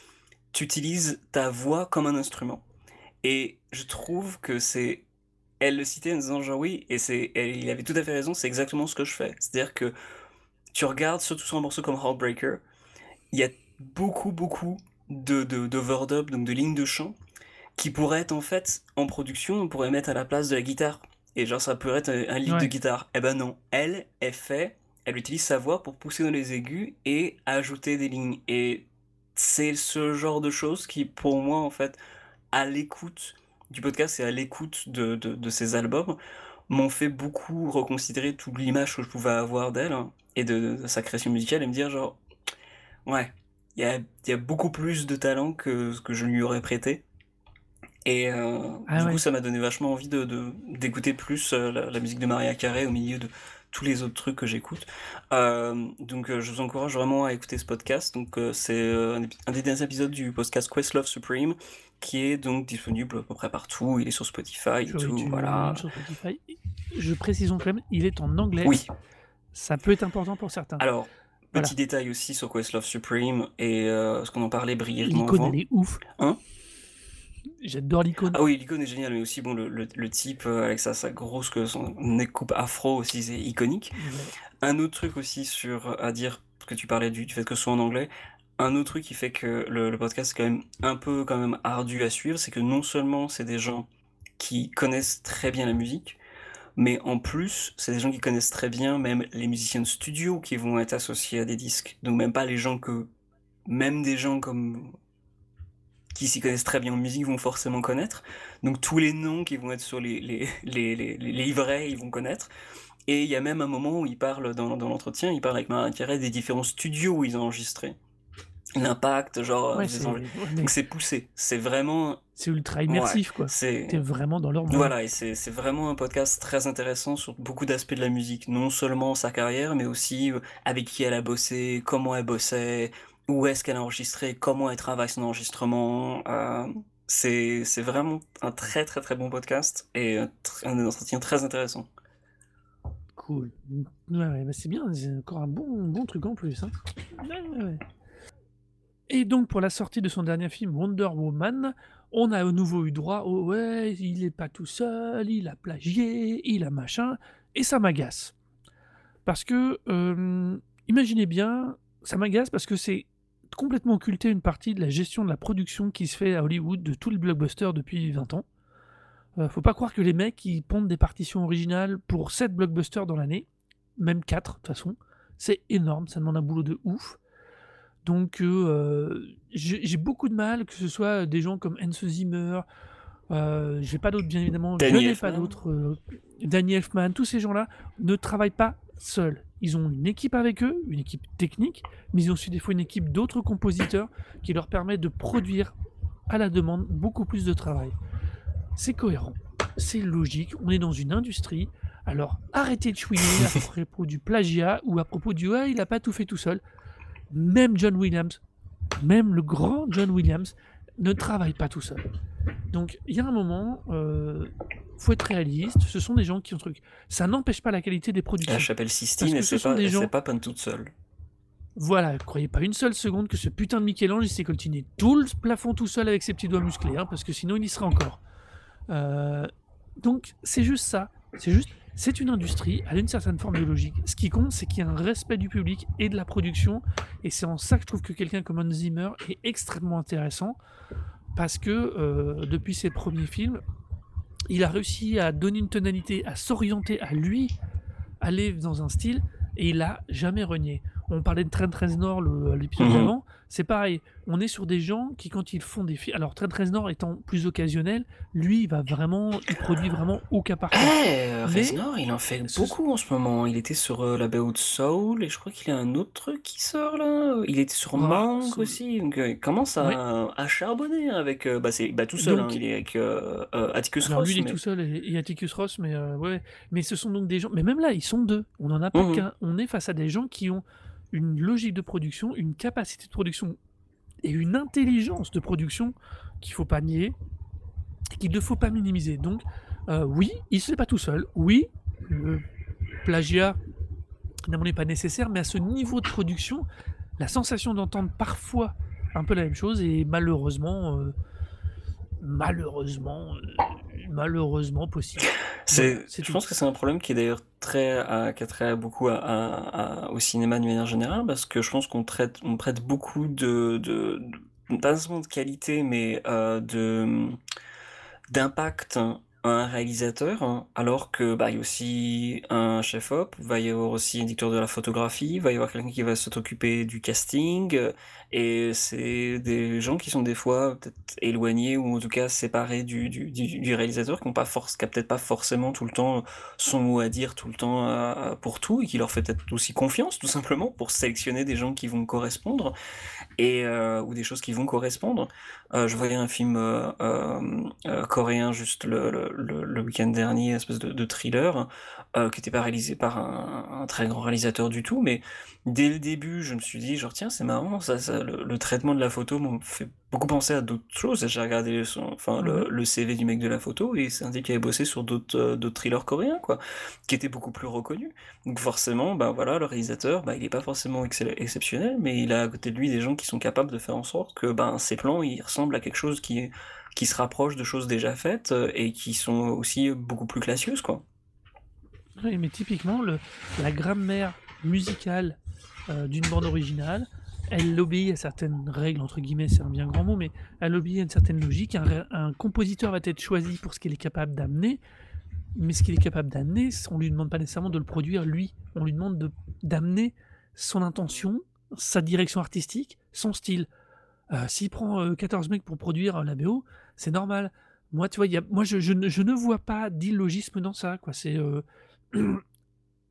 Tu utilises ta voix comme un instrument. Et je trouve que c'est elle le citait en disant genre oui, et c'est, il avait tout à fait raison, c'est exactement ce que je fais. C'est-à-dire que tu regardes surtout sur un morceau comme Heartbreaker, il y a beaucoup, beaucoup de, de, d'overdub, donc de lignes de chant, qui pourraient être en fait en production, on pourrait mettre à la place de la guitare. Et genre ça pourrait être un, un lead de guitare. Eh ben non, elle, elle fait, elle utilise sa voix pour pousser dans les aigus et ajouter des lignes. Et c'est ce genre de choses qui, pour moi, en fait, à l'écoute du podcast et à l'écoute de, de, de ces albums, m'ont fait beaucoup reconsidérer toute l'image que je pouvais avoir d'elle hein, et de, de sa création musicale et me dire genre, ouais, il y a, il y a beaucoup plus de talent que ce que je lui aurais prêté. Et euh, Ah du ouais. coup, ça m'a donné vachement envie de, d'écouter plus euh, la, la musique de Maria Carey au milieu de tous les autres trucs que j'écoute. Euh, donc, je vous encourage vraiment à écouter ce podcast. Donc, c'est un, des derniers épisodes du podcast Questlove Supreme qui est donc disponible à peu près partout. Il est sur Spotify et Sur tout. Voilà. sur Spotify. Je précise quand même, il est en anglais. Oui. Ça peut être important pour certains. Alors, Voilà. petit détail aussi sur Questlove Supreme et euh, ce qu'on en parlait brièvement L'icône, avant. elle est ouf. Hein? J'adore l'icône. Ah oui, l'icône est géniale, mais aussi bon, le, le, le type euh, avec sa, sa grosse, que son neck coupe afro aussi, c'est iconique. Un autre truc aussi sur à dire, parce que tu parlais du, du fait que ce soit en anglais, un autre truc qui fait que le, le podcast est quand même un peu quand même ardu à suivre, c'est que non seulement c'est des gens qui connaissent très bien la musique, mais en plus c'est des gens qui connaissent très bien même les musiciens de studio qui vont être associés à des disques. Donc même pas les gens que, même des gens comme qui s'y connaissent très bien en musique vont forcément connaître. Donc tous les noms qui vont être sur les, les, les, les, les livrets, ils vont connaître. Et il y a même un moment où il parle dans, dans l'entretien, il parle avec Marin Carré des différents studios où ils ont enregistré. L'impact, genre, Ouais, c'est donc c'est poussé. C'est vraiment, c'est ultra ouais, immersif, quoi. c'est, T'es vraiment dans leur monde. voilà, et c'est vraiment un podcast très intéressant sur beaucoup d'aspects de la musique, non seulement sa carrière, mais aussi euh, avec qui elle a bossé, comment elle bossait, où est-ce qu'elle a enregistré, comment elle travaille son enregistrement. euh, c'est c'est vraiment un très très très bon podcast et un, un entretien très intéressant. Cool. Ouais, ouais, bah c'est bien, c'est encore un bon, bon truc en plus. Hein. Ouais, ouais, ouais. Et donc, pour la sortie de son dernier film Wonder Woman, on a à nouveau eu droit au ouais, il est pas tout seul, il a plagié, il a machin, et ça m'agace. Parce que, euh, imaginez bien, ça m'agace parce que c'est complètement occulter une partie de la gestion de la production qui se fait à Hollywood de tous les blockbusters depuis 20 ans. Euh, faut pas croire que les mecs ils pondent des partitions originales pour 7 blockbusters dans l'année, même 4 de toute façon. C'est énorme, ça demande un boulot de ouf. Donc j'ai j'ai beaucoup de mal que ce soit des gens comme Hans Zimmer, j'ai pas d'autres bien évidemment, je Danny n'ai pas Elfman. d'autres, euh, Danny Elfman, tous ces gens-là ne travaillent pas seuls. Ils ont une équipe avec eux, une équipe technique, mais ils ont aussi des fois une équipe d'autres compositeurs qui leur permet de produire à la demande beaucoup plus de travail. C'est cohérent, c'est logique, on est dans une industrie, alors arrêtez de chouiner à propos du plagiat ou à propos du ouais, il a pas tout fait tout seul. Même John Williams, même le grand John Williams, ne travaille pas tout seul. Donc il y a un moment, euh, faut être réaliste, ce sont des gens qui ont truc. Ça n'empêche pas la qualité des La productions. chapelle Parce Sistine, elle des elle gens- pas peinte toute seule. Voilà, croyez pas une seule seconde que ce putain de Michel-Ange il s'est coltiné tout le plafond tout seul avec ses petits doigts musclés, hein, parce que sinon il y serait encore. Euh, donc c'est juste ça, c'est juste, c'est une industrie, elle a une certaine forme de logique. Ce qui compte, c'est qu'il y a un respect du public et de la production, et c'est en ça que je trouve que quelqu'un comme Hans Zimmer est extrêmement intéressant, parce que euh, depuis ses premiers films, il a réussi à donner une tonalité, à s'orienter à lui, aller dans un style, et il a jamais renié. On parlait de Trent Reznor le- l'épisode Mhm. d'avant, c'est pareil. On est sur des gens qui, quand ils font des films, alors Trent Reznor étant plus occasionnel, lui, il va vraiment, il produit vraiment au cas par cas. Eh, Reznor, il en fait beaucoup en ce moment. Il était sur euh, la BO de Soul et je crois qu'il y a un autre truc qui sort là. Il était sur Ah, Mank Soul. aussi. Donc euh, il commence à, à charbonner avec. euh, bah, c'est bah, tout seul, Donc- hein, il est avec Atticus Alors Ross. lui, il est mais- tout seul et, et Atticus Ross, mais ouais. Mais ce sont donc des gens. Mais même là, ils sont deux. On n'en a pas Mhm. qu'un. On est face à des gens qui ont une logique de production, une capacité de production et une intelligence de production qu'il faut pas nier qu'il ne faut pas minimiser. Donc, euh, oui, il ne se fait pas tout seul. Oui, le plagiat n'est pas nécessaire, mais à ce niveau de production, la sensation d'entendre parfois un peu la même chose et malheureusement, euh, malheureusement, euh, malheureusement possible. C'est, je tout. pense que c'est un problème qui est d'ailleurs très, à- qui a trait beaucoup à, à- à- au cinéma de manière générale, parce que je pense qu'on traite, on prête beaucoup de, de, de- pas seulement de qualité, mais euh, de d'impact un réalisateur, hein, alors que bah, il y a aussi un chef-op, va y avoir aussi un éditeur de la photographie, va y avoir quelqu'un qui va s'occuper du casting, euh, et c'est des gens qui sont des fois peut-être éloignés ou en tout cas séparés du, du, du, réalisateur, qui n'ont peut-être pas forcément tout le temps son mot à dire tout le temps euh, pour tout, et qui leur fait peut-être aussi confiance tout simplement pour sélectionner des gens qui vont correspondre et euh, ou des choses qui vont correspondre. Je voyais un film coréen juste le, le, le week-end dernier, espèce de, de thriller, euh, qui n'était pas réalisé par un, un très grand réalisateur du tout, mais dès le début, je me suis dit, genre, tiens, c'est marrant, ça, ça, le, le traitement de la photo me fait beaucoup penser à d'autres choses. J'ai regardé son, enfin, le, Mhm. le CV du mec de la photo et c'est indiqué qu'il avait bossé sur d'autres euh, d'autres thrillers coréens, quoi, qui étaient beaucoup plus reconnus. Donc forcément, ben voilà, le réalisateur, ben, il n'est pas forcément exceptionnel, mais il a à côté de lui des gens qui sont capables de faire en sorte que ben, ses plans, ils ressemblent à quelque chose qui, est- qui se rapproche de choses déjà faites euh, et qui sont aussi beaucoup plus classieuses, quoi. Oui, mais typiquement, le, la grammaire musicale euh, d'une bande originale, elle obéit à certaines règles, entre guillemets, c'est un bien grand mot, mais elle obéit à une certaine logique. Un, compositeur va être choisi pour ce qu'il est capable d'amener, mais ce qu'il est capable d'amener, on lui demande pas nécessairement de le produire lui. On lui demande de- d'amener son intention, sa direction artistique, son style. Euh, S'il prend euh, 14 mecs pour produire euh, la c'est normal. Moi, tu vois, a, moi, je, ne, vois pas d'illogisme dans ça. Euh,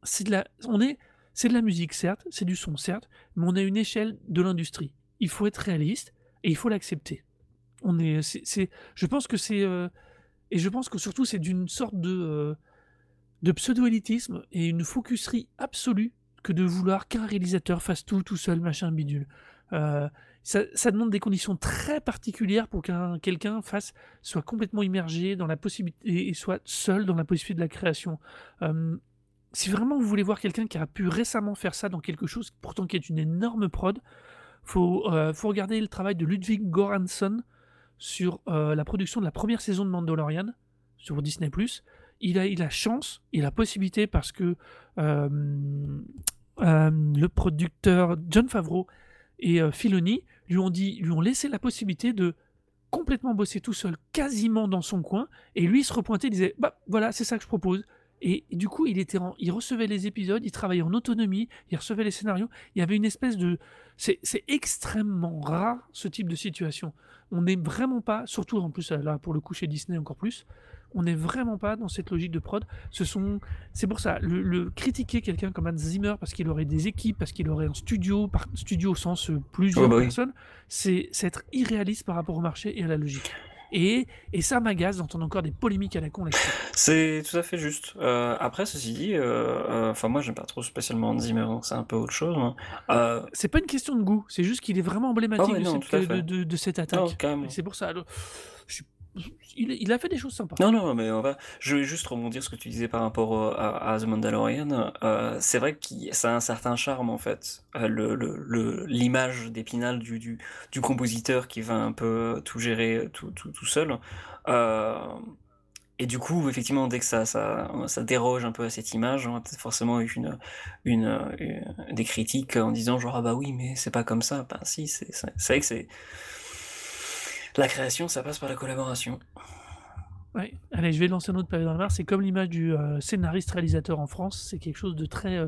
c'est de la, on est, c'est de la musique certes, c'est du son certes, mais on à une échelle de l'industrie. Il faut être réaliste et il faut l'accepter. On est, c'est, je pense que c'est, euh, et je pense que surtout c'est d'une sorte de, euh, pseudo-élitisme et une focuserie absolue que de vouloir qu'un réalisateur fasse tout tout seul, machin bidule. Euh, ça, demande des conditions très particulières pour qu'un quelqu'un fasse soit complètement immergé dans la possibilité et soit seul dans la possibilité de la création. Si vraiment vous voulez voir quelqu'un qui a pu récemment faire ça dans quelque chose pourtant qui est une énorme prod, faut, euh, faut regarder le travail de Ludwig Göransson sur euh, la production de la première saison de Mandalorian sur Disney+. Il a, il a chance, il a possibilité parce que le producteur John Favreau et euh, Filoni lui ont dit, lui ont laissé la possibilité de complètement bosser tout seul, quasiment dans son coin, et lui il se repointait, il disait bah voilà c'est ça que je propose. Et, du coup il était, il recevait les épisodes, il travaillait en autonomie, il recevait les scénarios. Il y avait une espèce de, c'est c'est extrêmement rare ce type de situation. On n'est vraiment pas, surtout en plus là pour le coup chez Disney encore plus, on n'est vraiment pas dans cette logique de prod. Ce sont, c'est pour ça, le, le critiquer quelqu'un comme Hans Zimmer parce qu'il aurait des équipes, parce qu'il aurait un studio, par studio au sens euh, plusieurs bah oui. personnes, c'est c'est être irréaliste par rapport au marché et à la logique. Et, et ça m'agace d'entendre encore des polémiques à la con là-dessus. C'est tout à fait juste. Euh, après, ceci dit, euh, euh, enfin moi j'aime pas trop spécialement Hans Zimmer, donc c'est un peu autre chose. hein. Euh, C'est pas une question de goût, c'est juste qu'il est vraiment emblématique Ah de, cette, tout à de, fait. de- de cette attaque. c'est pour ça. alors, je suis- il, a fait des choses sympas. Non, non, mais on. Je vais juste rebondir ce que tu disais par rapport à, The Mandalorian. Euh, c'est vrai que ça a un certain charme en fait. Euh, le, le, l'image d'Épinal du, du, compositeur qui va un peu tout gérer tout, tout, tout seul. Euh, et du coup, effectivement, dès que ça, ça, ça déroge un peu à cette image, on a peut-être forcément eu une, une, des critiques en disant genre ah bah oui, mais c'est pas comme ça. Ben si, c'est vrai que c'est. La création, ça passe par la collaboration. Ouais. Allez, je vais lancer un autre pavé dans la mare. C'est comme l'image du euh, scénariste-réalisateur en France. C'est quelque chose de très, euh,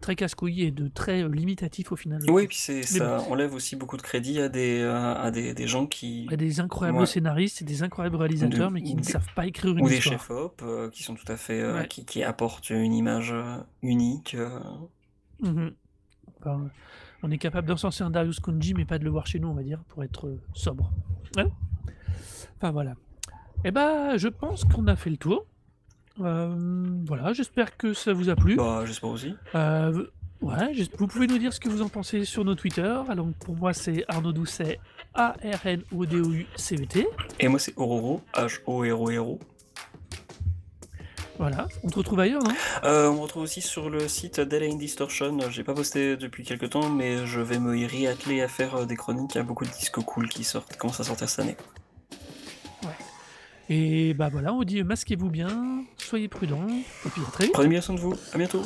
très casse-couille et de très euh, limitatif au final. Oui, puis ça bon. enlève aussi beaucoup de crédit à des, à, à des, des gens qui. A des incroyables Ouais. scénaristes et des incroyables réalisateurs, De- mais qui ou ne des- savent pas écrire une Ou des histoire. chefs-op euh, qui sont tout à fait. euh, Ouais. qui, qui apportent une image euh, unique. euh. Mhm. Enfin, on est capable d'encenser un Darius Konji, mais pas de le voir chez nous, on va dire, pour être euh, sobre. Ouais. Enfin voilà. Eh ben, je pense qu'on a fait le tour. Euh, voilà, j'espère que ça vous a plu. Bah, j'espère aussi. Euh, ouais, vous pouvez nous dire ce que vous en pensez sur nos Twitter. Alors pour moi, c'est Arnaud Doucet, A-R-N-O-D-O-U-C-E-T. Et moi, c'est Ororo, H-O-R-O-R-O. Voilà, on te retrouve ailleurs, non? Euh, on me retrouve aussi sur le site Delay in Distortion. J'ai pas posté depuis quelques temps, mais je vais me y réatteler à faire euh, des chroniques. Il y a beaucoup de disques cool qui sortent, commencent à sortir cette année. Et bah voilà, on dit masquez-vous bien, soyez prudents, et puis à très vite. Prenez bien soin de vous. À bientôt.